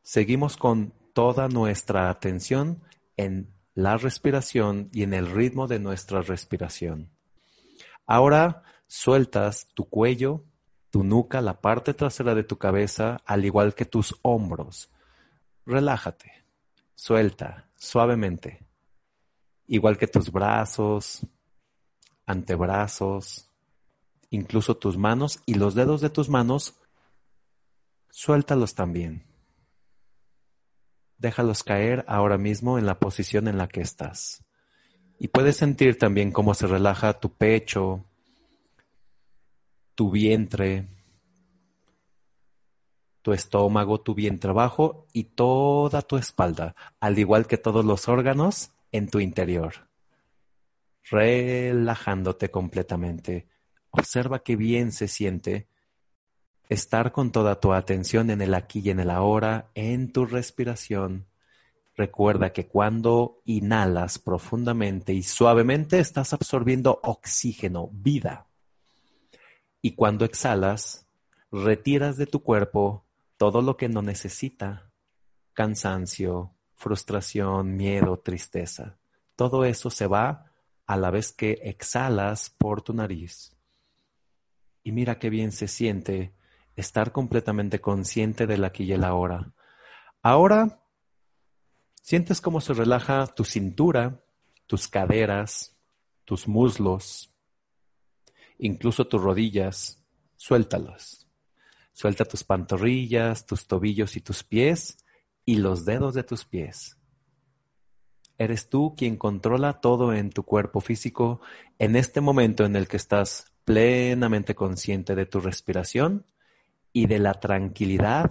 Seguimos con toda nuestra atención en la respiración y en el ritmo de nuestra respiración. Ahora sueltas tu cuello, tu nuca, la parte trasera de tu cabeza, al igual que tus hombros. Relájate, suelta suavemente, igual que tus brazos, antebrazos, incluso tus manos y los dedos de tus manos, suéltalos también. Déjalos caer ahora mismo en la posición en la que estás. Y puedes sentir también cómo se relaja tu pecho, tu vientre, tu estómago, tu vientre abajo y toda tu espalda, al igual que todos los órganos en tu interior. Relajándote completamente. Observa qué bien se siente Estar con toda tu atención en el aquí y en el ahora, en tu respiración. Recuerda que cuando inhalas profundamente y suavemente estás absorbiendo oxígeno, vida. Y cuando exhalas, retiras de tu cuerpo todo lo que no necesita. Cansancio, frustración, miedo, tristeza. Todo eso se va a la vez que exhalas por tu nariz. Y mira qué bien se siente estar completamente consciente del aquí y el ahora. Ahora Sientes cómo se relaja tu cintura, tus caderas, tus muslos, incluso tus rodillas. Suéltalas. Suelta tus pantorrillas, tus tobillos y tus pies y los dedos de tus pies. Eres tú quien controla todo en tu cuerpo físico en este momento en el que estás plenamente consciente de tu respiración y de la tranquilidad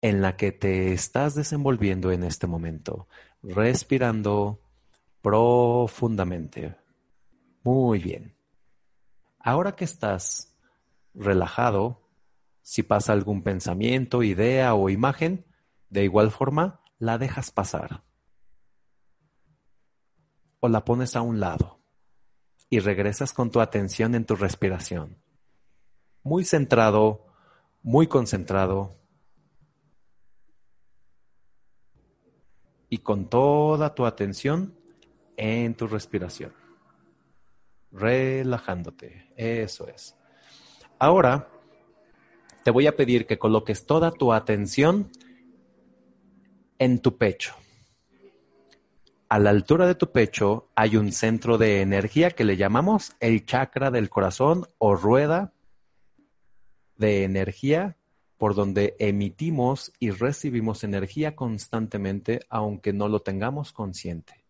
en la que te estás desenvolviendo en este momento, respirando profundamente. Muy bien. Ahora que estás relajado, si pasa algún pensamiento, idea o imagen, de igual forma la dejas pasar. O la pones a un lado y regresas con tu atención en tu respiración. Muy centrado, muy concentrado y con toda tu atención en tu respiración. Relajándote, eso es. Ahora te voy a pedir que coloques toda tu atención en tu pecho. A la altura de tu pecho hay un centro de energía que le llamamos el chakra del corazón o rueda de energía por donde emitimos y recibimos energía constantemente aunque no lo tengamos consciente.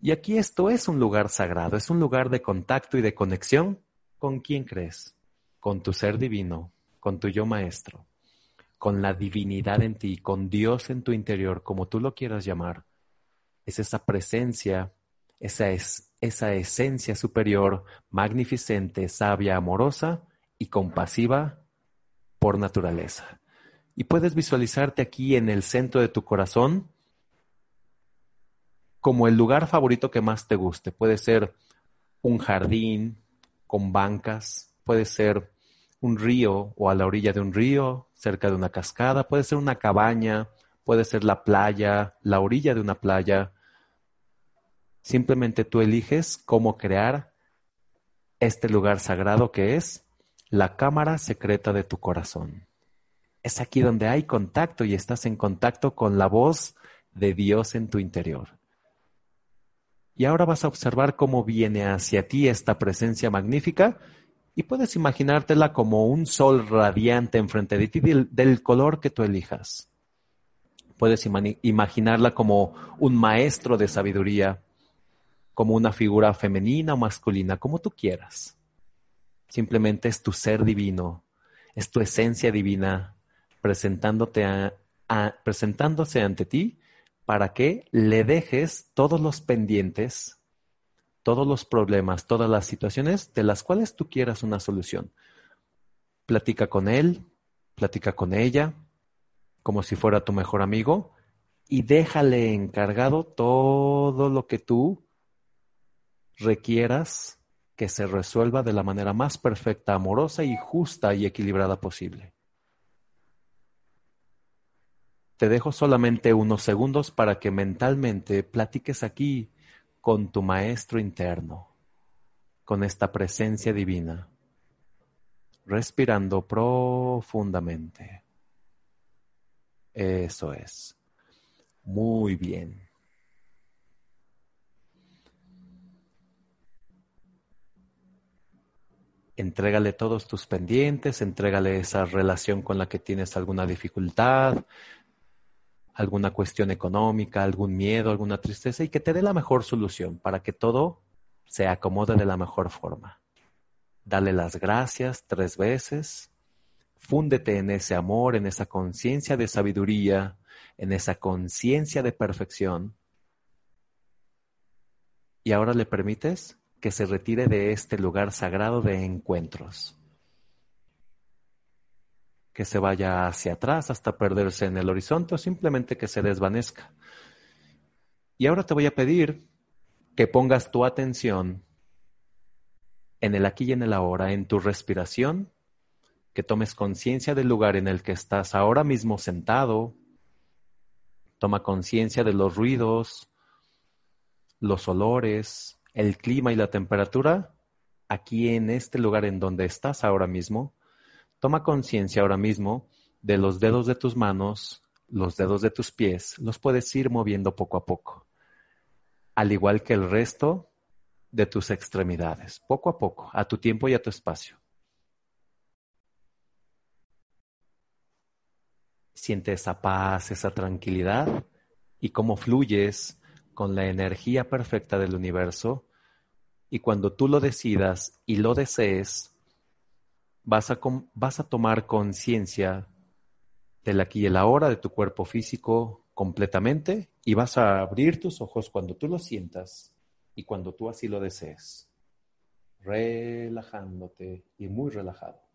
Y aquí esto es un lugar sagrado, es un lugar de contacto y de conexión con quién crees, con tu ser divino, con tu yo maestro, con la divinidad en ti, con Dios en tu interior, como tú lo quieras llamar. Es esa presencia, esa es esa esencia superior, magnificente, sabia, amorosa y compasiva por naturaleza. Y puedes visualizarte aquí en el centro de tu corazón como el lugar favorito que más te guste. Puede ser un jardín con bancas, puede ser un río o a la orilla de un río, cerca de una cascada, puede ser una cabaña, puede ser la playa, la orilla de una playa. Simplemente tú eliges cómo crear este lugar sagrado que es la cámara secreta de tu corazón. Es aquí donde hay contacto y estás en contacto con la voz de Dios en tu interior. Y ahora vas a observar cómo viene hacia ti esta presencia magnífica y puedes imaginártela como un sol radiante enfrente de ti del, color que tú elijas. Puedes imaginarla como un maestro de sabiduría, como una figura femenina o masculina, como tú quieras. Simplemente es tu ser divino, es tu esencia divina presentándote presentándose ante ti para que le dejes todos los pendientes, todos los problemas, todas las situaciones de las cuales tú quieras una solución. Platica con él, platica con ella, como si fuera tu mejor amigo, y déjale encargado todo lo que tú requieras que se resuelva de la manera más perfecta, amorosa y justa y equilibrada posible. Te dejo solamente unos segundos para que mentalmente platiques aquí con tu maestro interno, con esta presencia divina, respirando profundamente. Eso es. Muy bien. Entrégale todos tus pendientes, entrégale esa relación con la que tienes alguna dificultad, alguna cuestión económica, algún miedo, alguna tristeza y que te dé la mejor solución para que todo se acomode de la mejor forma. Dale las gracias tres veces, fúndete en ese amor, en esa conciencia de sabiduría, en esa conciencia de perfección. Y ahora le permites que se retire de este lugar sagrado de encuentros. Que se vaya hacia atrás hasta perderse en el horizonte o simplemente que se desvanezca. Y ahora te voy a pedir que pongas tu atención en el aquí y en el ahora, en tu respiración, que tomes conciencia del lugar en el que estás ahora mismo sentado. Toma conciencia de los ruidos, los olores, el clima y la temperatura aquí en este lugar en donde estás ahora mismo. Toma conciencia ahora mismo de los dedos de tus manos, los dedos de tus pies los puedes ir moviendo poco a poco, al igual que el resto de tus extremidades, poco a poco, a tu tiempo y a tu espacio. Siente esa paz, esa tranquilidad y cómo fluyes con la energía perfecta del universo. Y cuando tú lo decidas y lo desees, vas a, vas a tomar conciencia del aquí y el ahora de tu cuerpo físico completamente y vas a abrir tus ojos cuando tú lo sientas y cuando tú así lo desees, relajándote y muy relajado.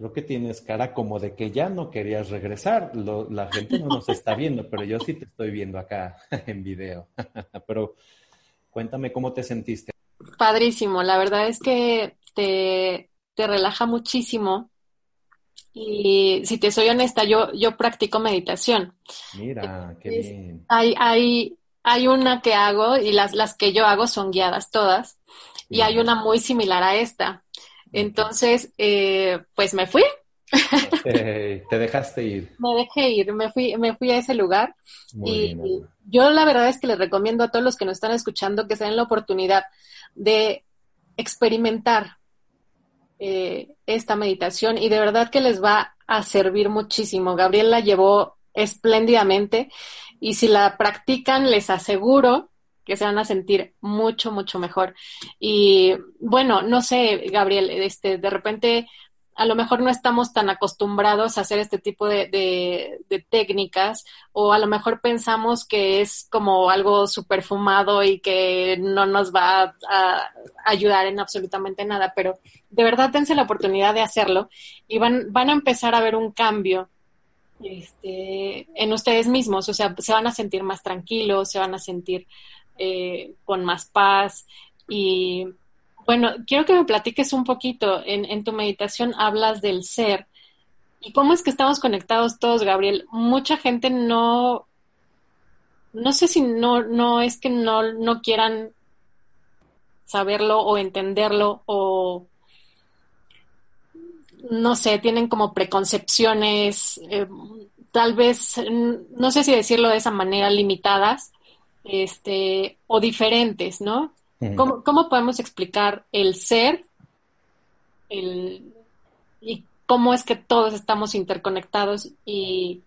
Creo que tienes cara como de que ya no querías regresar. la gente no nos está viendo, pero yo sí te estoy viendo acá en video. pero cuéntame cómo te sentiste. Padrísimo, la verdad es que te, te relaja muchísimo y si te soy honesta, yo, yo practico meditación. Mira, qué bien. Hay, hay, hay una que hago y las, las que yo hago son guiadas todas. Y hay una muy similar a esta. Entonces, eh, pues me fui. te dejaste ir. Me dejé ir, me fui, me fui a ese lugar. y yo la verdad es que les recomiendo a todos los que nos están escuchando que se den la oportunidad de experimentar eh, esta meditación y de verdad que les va a servir muchísimo. Gabriel la llevó espléndidamente y si la practican les aseguro que se van a sentir mucho, mucho mejor. Y bueno, no sé, Gabriel, este, de repente a lo mejor no estamos tan acostumbrados a hacer este tipo de, técnicas o a lo mejor pensamos que es como algo super fumado y que no nos va a, ayudar en absolutamente nada, pero de verdad dense la oportunidad de hacerlo y van, van a empezar a ver un cambio este, en ustedes mismos, o sea, se van a sentir más tranquilos, se van a sentir eh, con más paz y bueno, quiero que me platiques un poquito. En, tu meditación hablas del ser. ¿Y cómo es que estamos conectados todos, Gabriel? Mucha gente no, no sé si no, no es que no, no quieran saberlo o entenderlo o no sé, tienen como preconcepciones, eh, tal vez, no sé si decirlo de esa manera, limitadas, este, o diferentes, ¿no? ¿Cómo, podemos explicar el ser el, y cómo es que todos estamos interconectados y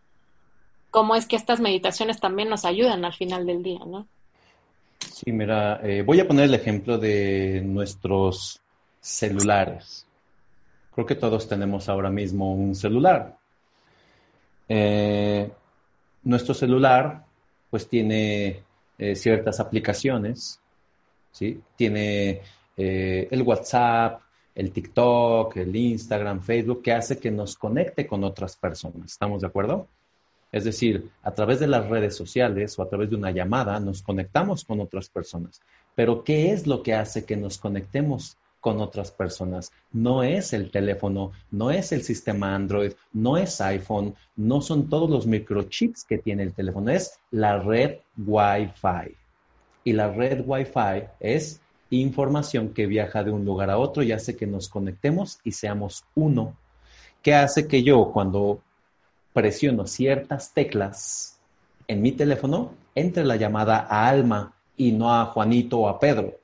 cómo es que estas meditaciones también nos ayudan al final del día, ¿no? Sí, mira, eh, voy a poner el ejemplo de nuestros celulares. Creo que todos tenemos ahora mismo un celular. Eh, nuestro celular, pues tiene eh, ciertas aplicaciones ¿sí? Tiene eh, el WhatsApp, el TikTok, el Instagram, Facebook, que hace que nos conecte con otras personas. ¿Estamos de acuerdo? Es decir, a través de las redes sociales o a través de una llamada nos conectamos con otras personas. Pero ¿qué es lo que hace que nos conectemos con otras personas? No es el teléfono, no es el sistema Android, no es iPhone, no son todos los microchips que tiene el teléfono, es la red Wi-Fi y la red Wi-Fi es información que viaja de un lugar a otro y hace que nos conectemos y seamos uno. ¿Qué hace que yo cuando presiono ciertas teclas en mi teléfono entre la llamada a Alma y no a Juanito o a Pedro?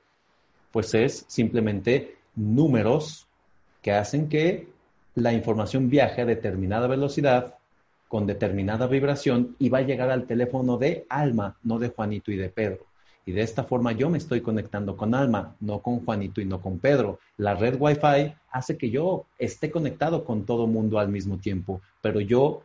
Pues es simplemente números que hacen que la información viaje a determinada velocidad con determinada vibración y va a llegar al teléfono de Alma, no de Juanito y de Pedro. Y de esta forma yo me estoy conectando con Alma, no con Juanito y no con Pedro. La red Wi-Fi hace que yo esté conectado con todo mundo al mismo tiempo, pero yo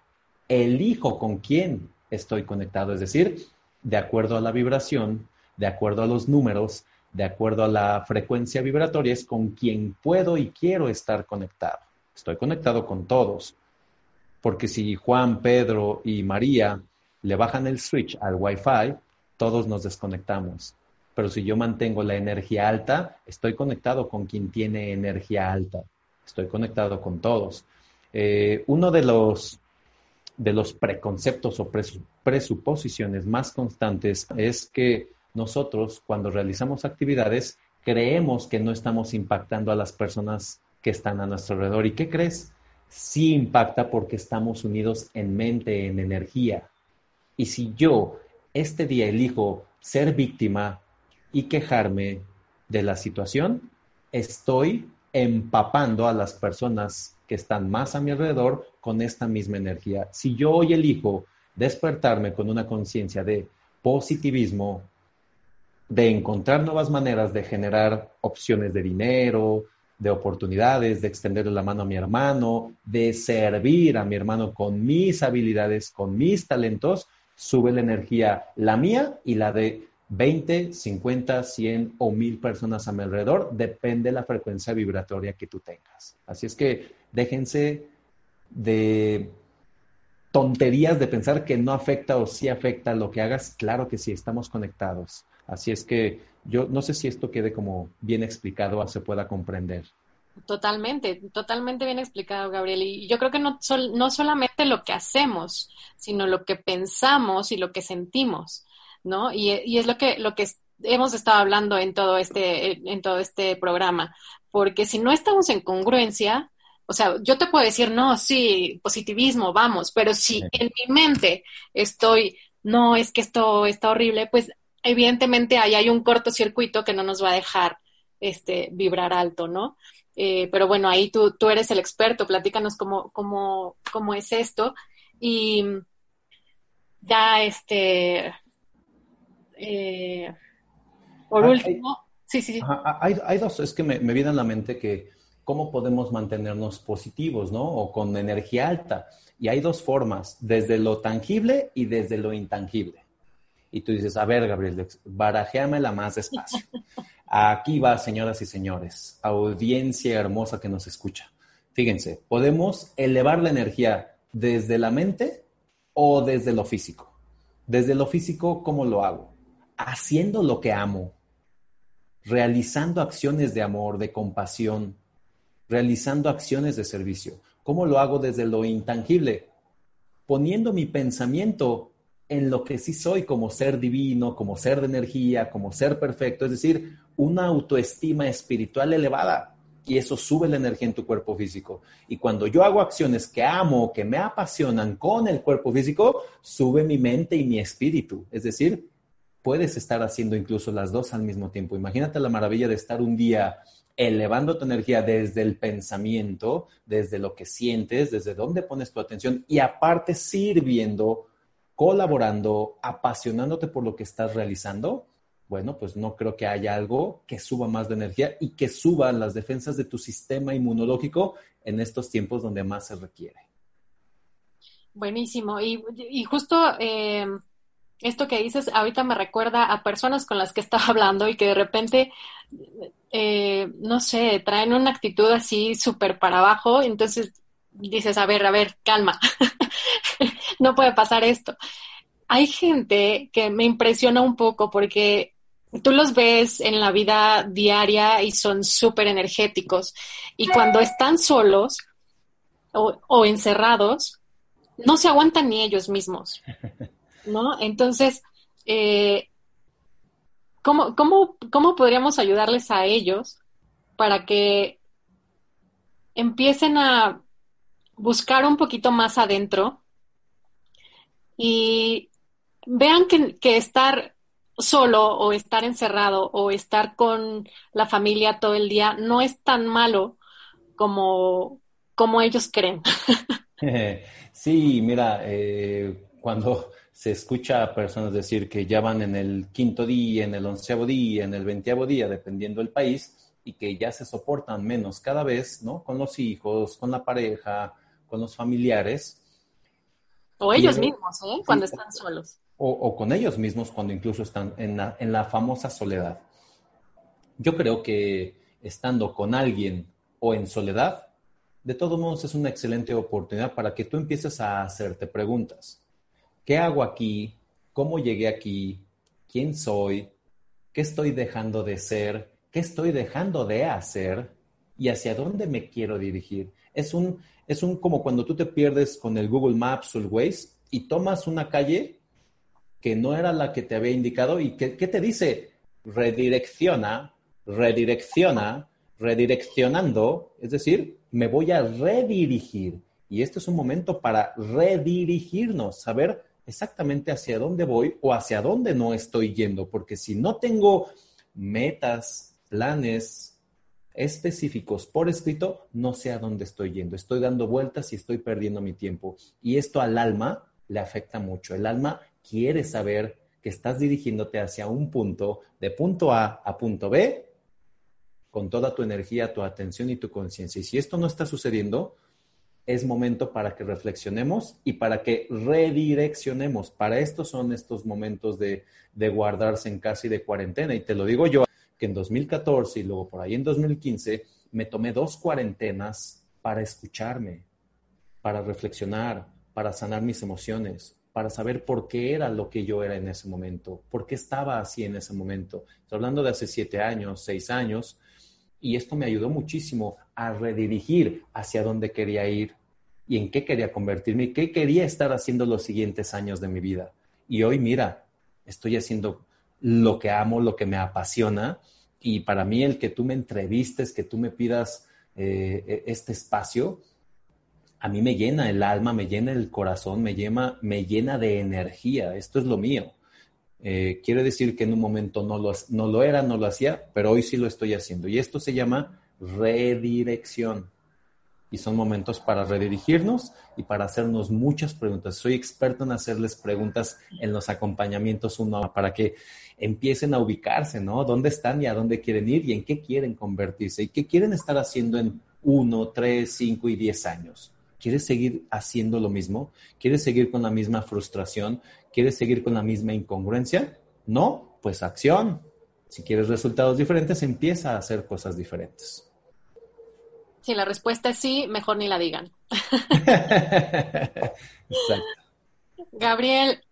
elijo con quién estoy conectado, es decir, de acuerdo a la vibración, de acuerdo a los números, de acuerdo a la frecuencia vibratoria, es con quien puedo y quiero estar conectado. Estoy conectado con todos, porque si Juan, Pedro y María le bajan el switch al Wi-Fi, todos nos desconectamos. Pero si yo mantengo la energía alta, estoy conectado con quien tiene energía alta. Estoy conectado con todos. Eh, uno de los, de los preconceptos o presuposiciones más constantes es que nosotros, cuando realizamos actividades, creemos que no estamos impactando a las personas que están a nuestro alrededor. ¿Y qué crees? Sí impacta porque estamos unidos en mente, en energía. Y si yo este día elijo ser víctima y quejarme de la situación, estoy empapando a las personas que están más a mi alrededor con esta misma energía. Si yo hoy elijo despertarme con una conciencia de positivismo, de encontrar nuevas maneras de generar opciones de dinero, de oportunidades, de extenderle la mano a mi hermano, de servir a mi hermano con mis habilidades, con mis talentos, sube la energía, la mía y la de 20, 50, 100 o 1000 personas a mi alrededor, depende de la frecuencia vibratoria que tú tengas. Así es que déjense de tonterías de pensar que no afecta o sí afecta lo que hagas. Claro que sí, estamos conectados. Así es que yo no sé si esto quede como bien explicado o se pueda comprender. Totalmente, totalmente bien explicado, Gabriel. Y yo creo que no, no solamente lo que hacemos, sino lo que pensamos y lo que sentimos, ¿no? Y, y, es lo que, lo que hemos estado hablando en todo este, en todo este programa. Porque si no estamos en congruencia, o sea, yo te puedo decir, no, sí, positivismo, vamos, pero si en mi mente estoy, no, es que esto está horrible, pues evidentemente ahí hay un cortocircuito que no nos va a dejar este, vibrar alto, ¿no? Eh, pero bueno, ahí tú, tú eres el experto, platícanos cómo, cómo, cómo es esto. Y ya, este, eh, por último, sí, sí. hay, hay, dos, es que me, me viene a la mente que cómo podemos mantenernos positivos, ¿no? O con energía alta. Y hay dos formas, desde lo tangible y desde lo intangible y tú dices, a ver, Gabriel, barajéamela más despacio. Aquí va, señoras y señores, audiencia hermosa que nos escucha. Fíjense, podemos elevar la energía desde la mente o desde lo físico. Desde lo físico, ¿cómo lo hago? Haciendo lo que amo, realizando acciones de amor, de compasión, realizando acciones de servicio. ¿Cómo lo hago desde lo intangible? Poniendo mi pensamiento en lo que sí soy como ser divino, como ser de energía, como ser perfecto, es decir, una autoestima espiritual elevada. Y eso sube la energía en tu cuerpo físico. Y cuando yo hago acciones que amo, que me apasionan con el cuerpo físico, sube mi mente y mi espíritu. Es decir, puedes estar haciendo incluso las dos al mismo tiempo. Imagínate la maravilla de estar un día elevando tu energía desde el pensamiento, desde lo que sientes, desde dónde pones tu atención y aparte sirviendo colaborando, apasionándote por lo que estás realizando, bueno, pues no creo que haya algo que suba más de energía y que suba las defensas de tu sistema inmunológico en estos tiempos donde más se requiere. Buenísimo. Y, justo eh, esto que dices ahorita me recuerda a personas con las que estaba hablando y que de repente, eh, no sé, traen una actitud así súper para abajo. Entonces dices, a ver, a ver, calma. no puede pasar esto. Hay gente que me impresiona un poco porque tú los ves en la vida diaria y son súper energéticos y cuando están solos o, encerrados, no se aguantan ni ellos mismos, ¿no? Entonces, eh, ¿cómo, cómo podríamos ayudarles a ellos para que empiecen a buscar un poquito más adentro y vean que, estar solo o estar encerrado o estar con la familia todo el día no es tan malo como, como ellos creen. Sí, mira, eh, cuando se escucha a personas decir que ya van en el quinto día, en el onceavo día, en el veinteavo día, dependiendo del país, y que ya se soportan menos cada vez, ¿no? Con los hijos, con la pareja, con los familiares, o ellos mismos, ¿eh? Cuando están solos. O, con ellos mismos cuando incluso están en la, en la famosa soledad. Yo creo que estando con alguien o en soledad, de todos modos es una excelente oportunidad para que tú empieces a hacerte preguntas. ¿Qué hago aquí? ¿Cómo llegué aquí? ¿Quién soy? ¿Qué estoy dejando de ser? ¿Qué estoy dejando de hacer? ¿Y hacia dónde me quiero dirigir? Es un, es un como cuando tú te pierdes con el Google Maps o el Waze y tomas una calle que no era la que te había indicado y que, te dice redirecciona, redirecciona redireccionando, es decir, me voy a redirigir. Y este es un momento para redirigirnos, saber exactamente hacia dónde voy o hacia dónde no estoy yendo, porque si no tengo metas, planes específicos por escrito, no sé a dónde estoy yendo. Estoy dando vueltas y estoy perdiendo mi tiempo. Y esto al alma le afecta mucho. El alma quiere saber que estás dirigiéndote hacia un punto, de punto A a punto B, con toda tu energía, tu atención y tu conciencia. Y si esto no está sucediendo, es momento para que reflexionemos y para que redireccionemos. Para esto son estos momentos de, de guardarse en casa y de cuarentena. Y te lo digo yo, que en 2014 y luego por ahí en 2015 me tomé dos cuarentenas para escucharme, para reflexionar, para sanar mis emociones, para saber por qué era lo que yo era en ese momento, por qué estaba así en ese momento. Estoy hablando de hace siete años, seis años, y esto me ayudó muchísimo a redirigir hacia dónde quería ir y en qué quería convertirme y qué quería estar haciendo los siguientes años de mi vida. Y hoy, mira, estoy haciendo lo que amo, lo que me apasiona. Y para mí el que tú me entrevistes, que tú me pidas eh, e-, este espacio, a mí me llena el alma, me llena el corazón, me llena, me llena de energía. Esto es lo mío. Eh, quiere decir que en un momento no lo, no lo era, no lo hacía, pero hoy sí lo estoy haciendo. Y esto se llama redirección y son momentos para redirigirnos y para hacernos muchas preguntas. Soy experto en hacerles preguntas en los acompañamientos uno para que empiecen a ubicarse, ¿no? ¿Dónde están y a dónde quieren ir y en qué quieren convertirse y qué quieren estar haciendo en uno, tres, cinco y diez años? ¿Quieres seguir haciendo lo mismo? ¿Quieres seguir con la misma frustración? ¿Quieres seguir con la misma incongruencia? No, pues acción. Si quieres resultados diferentes, empieza a hacer cosas diferentes. Si la respuesta es sí, mejor ni la digan. Gabriel,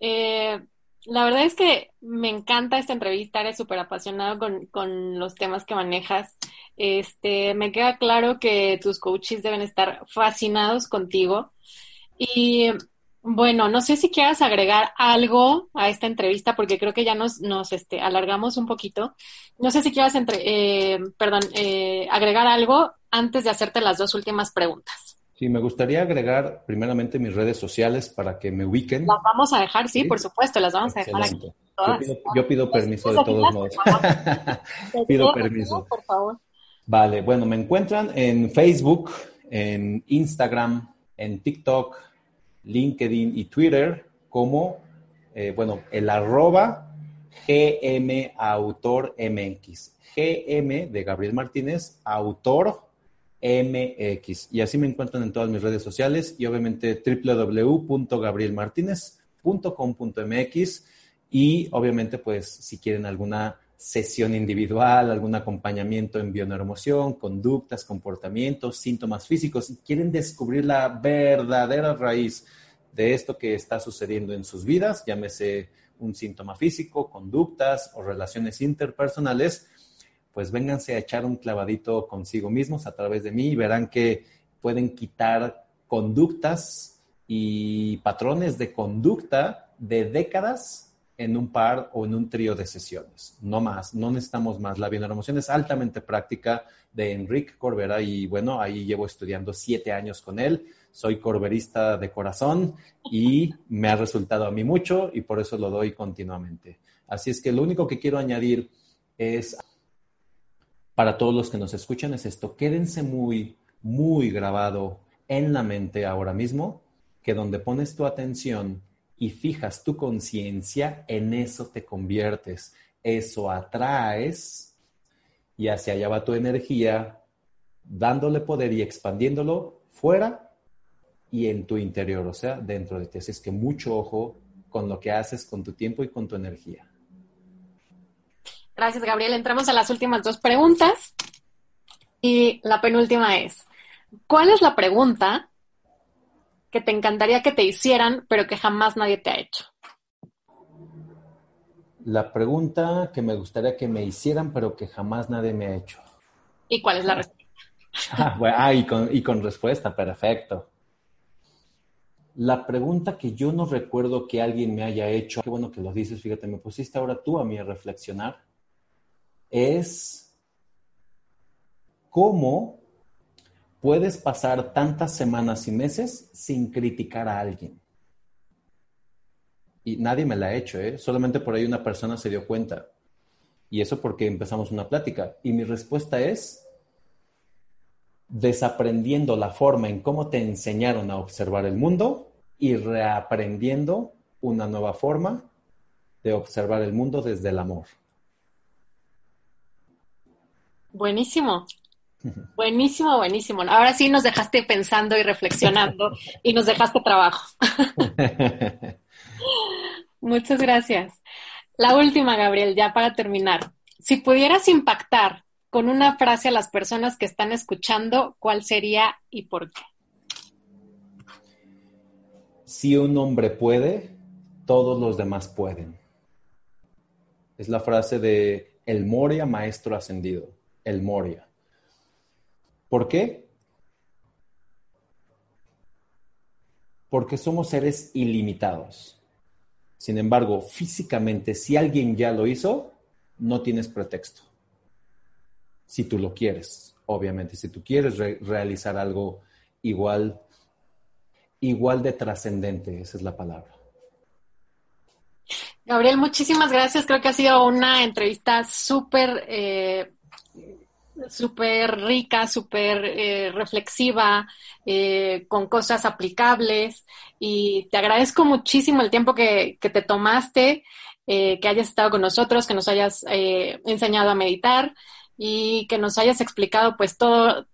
eh, la verdad es que me encanta esta entrevista, eres súper apasionado con, los temas que manejas. Este, me queda claro que tus coaches deben estar fascinados contigo. Y bueno, no sé si quieras agregar algo a esta entrevista, porque creo que ya nos, nos este, alargamos un poquito. No sé si quieras, entre, eh, perdón, eh, agregar algo antes de hacerte las dos últimas preguntas. Sí, me gustaría agregar primeramente mis redes sociales para que me ubiquen. Las vamos a dejar, sí, por supuesto, las vamos a dejar aquí. Yo pido, permiso de todos modos. pido permiso. Por favor. Vale, bueno, me encuentran en Facebook, en Instagram, en TikTok, LinkedIn y Twitter como, eh, bueno, el arroba GM Autor MX. GM de Gabriel Martínez, autor MX. Y así me encuentran en todas mis redes sociales y obviamente www.gabrielmartinez.com.mx. Y obviamente, pues, si quieren alguna sesión individual, algún acompañamiento en bioneuromoción, conductas, comportamientos, síntomas físicos, y quieren descubrir la verdadera raíz de esto que está sucediendo en sus vidas, llámese un síntoma físico, conductas o relaciones interpersonales, pues vénganse a echar un clavadito consigo mismos a través de mí y verán que pueden quitar conductas y patrones de conducta de décadas en un par o en un trío de sesiones. No más, no necesitamos más. La bioneuromoción es altamente práctica de Enrique Corbera y bueno, ahí llevo estudiando siete años con él. Soy corberista de corazón y me ha resultado a mí mucho y por eso lo doy continuamente. Así es que lo único que quiero añadir es para todos los que nos escuchan es esto, quédense muy, muy grabado en la mente ahora mismo que donde pones tu atención y fijas tu conciencia, en eso te conviertes, eso atraes y hacia allá va tu energía, dándole poder y expandiéndolo fuera y en tu interior, o sea, dentro de ti. Así es que mucho ojo con lo que haces con tu tiempo y con tu energía. Gracias, Gabriel. Entramos a las últimas dos preguntas. Y la penúltima es, ¿cuál es la pregunta que te encantaría que te hicieran, pero que jamás nadie te ha hecho? La pregunta que me gustaría que me hicieran, pero que jamás nadie me ha hecho. ¿Y cuál es la respuesta? ah, ah y, con, y con respuesta, perfecto. La pregunta que yo no recuerdo que alguien me haya hecho, qué bueno que lo dices, fíjate, me pusiste ahora tú a mí a reflexionar, es ¿cómo puedes pasar tantas semanas y meses sin criticar a alguien? Y nadie me la ha hecho, ¿eh? Solamente por ahí una persona se dio cuenta. Y eso porque empezamos una plática. Y mi respuesta es desaprendiendo la forma en cómo te enseñaron a observar el mundo y reaprendiendo una nueva forma de observar el mundo desde el amor. Buenísimo. Buenísimo, buenísimo. Ahora sí nos dejaste pensando y reflexionando y nos dejaste trabajo. Muchas gracias. La última, Gabriel, ya para terminar. Si pudieras impactar con una frase a las personas que están escuchando, ¿cuál sería y por qué? Si un hombre puede, todos los demás pueden. Es la frase de el Moria, maestro ascendido, el Moria. ¿Por qué? Porque somos seres ilimitados. Sin embargo, físicamente, si alguien ya lo hizo, no tienes pretexto. Si tú lo quieres, obviamente, si tú quieres realizar algo igual, igual de trascendente, esa es la palabra. Gabriel, muchísimas gracias. Creo que ha sido una entrevista súper eh, súper rica, súper eh, reflexiva, eh, con cosas aplicables y te agradezco muchísimo el tiempo que, que te tomaste, eh, que hayas estado con nosotros, que nos hayas enseñado a meditar y que nos hayas explicado pues todo,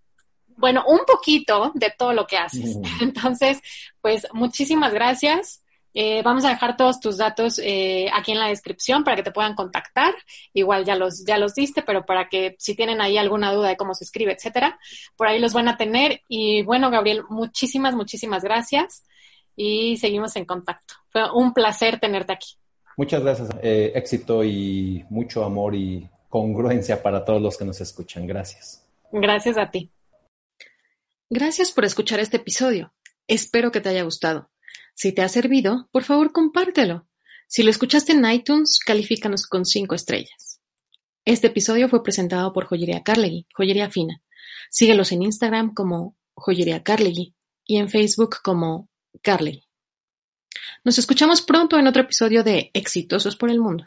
bueno, un poquito de todo lo que haces. Entonces, pues muchísimas gracias. Eh, vamos a dejar todos tus datos eh, aquí en la descripción para que te puedan contactar. Igual ya los, ya los diste, pero para que si tienen ahí alguna duda de cómo se escribe, etcétera, por ahí los van a tener. Y bueno, Gabriel, muchísimas, muchísimas gracias y seguimos en contacto. Fue un placer tenerte aquí. Muchas gracias. Eh, éxito y mucho amor y congruencia para todos los que nos escuchan. Gracias. Gracias a ti. Gracias por escuchar este episodio. Espero que te haya gustado. Si te ha servido, por favor compártelo. Si lo escuchaste en iTunes, califícanos con cinco estrellas. Este episodio fue presentado por Joyería Carlegui, Joyería Fina. Síguelos en Instagram como Joyería Carlegui y en Facebook como Carlegui. Nos escuchamos pronto en otro episodio de Exitosos por el Mundo.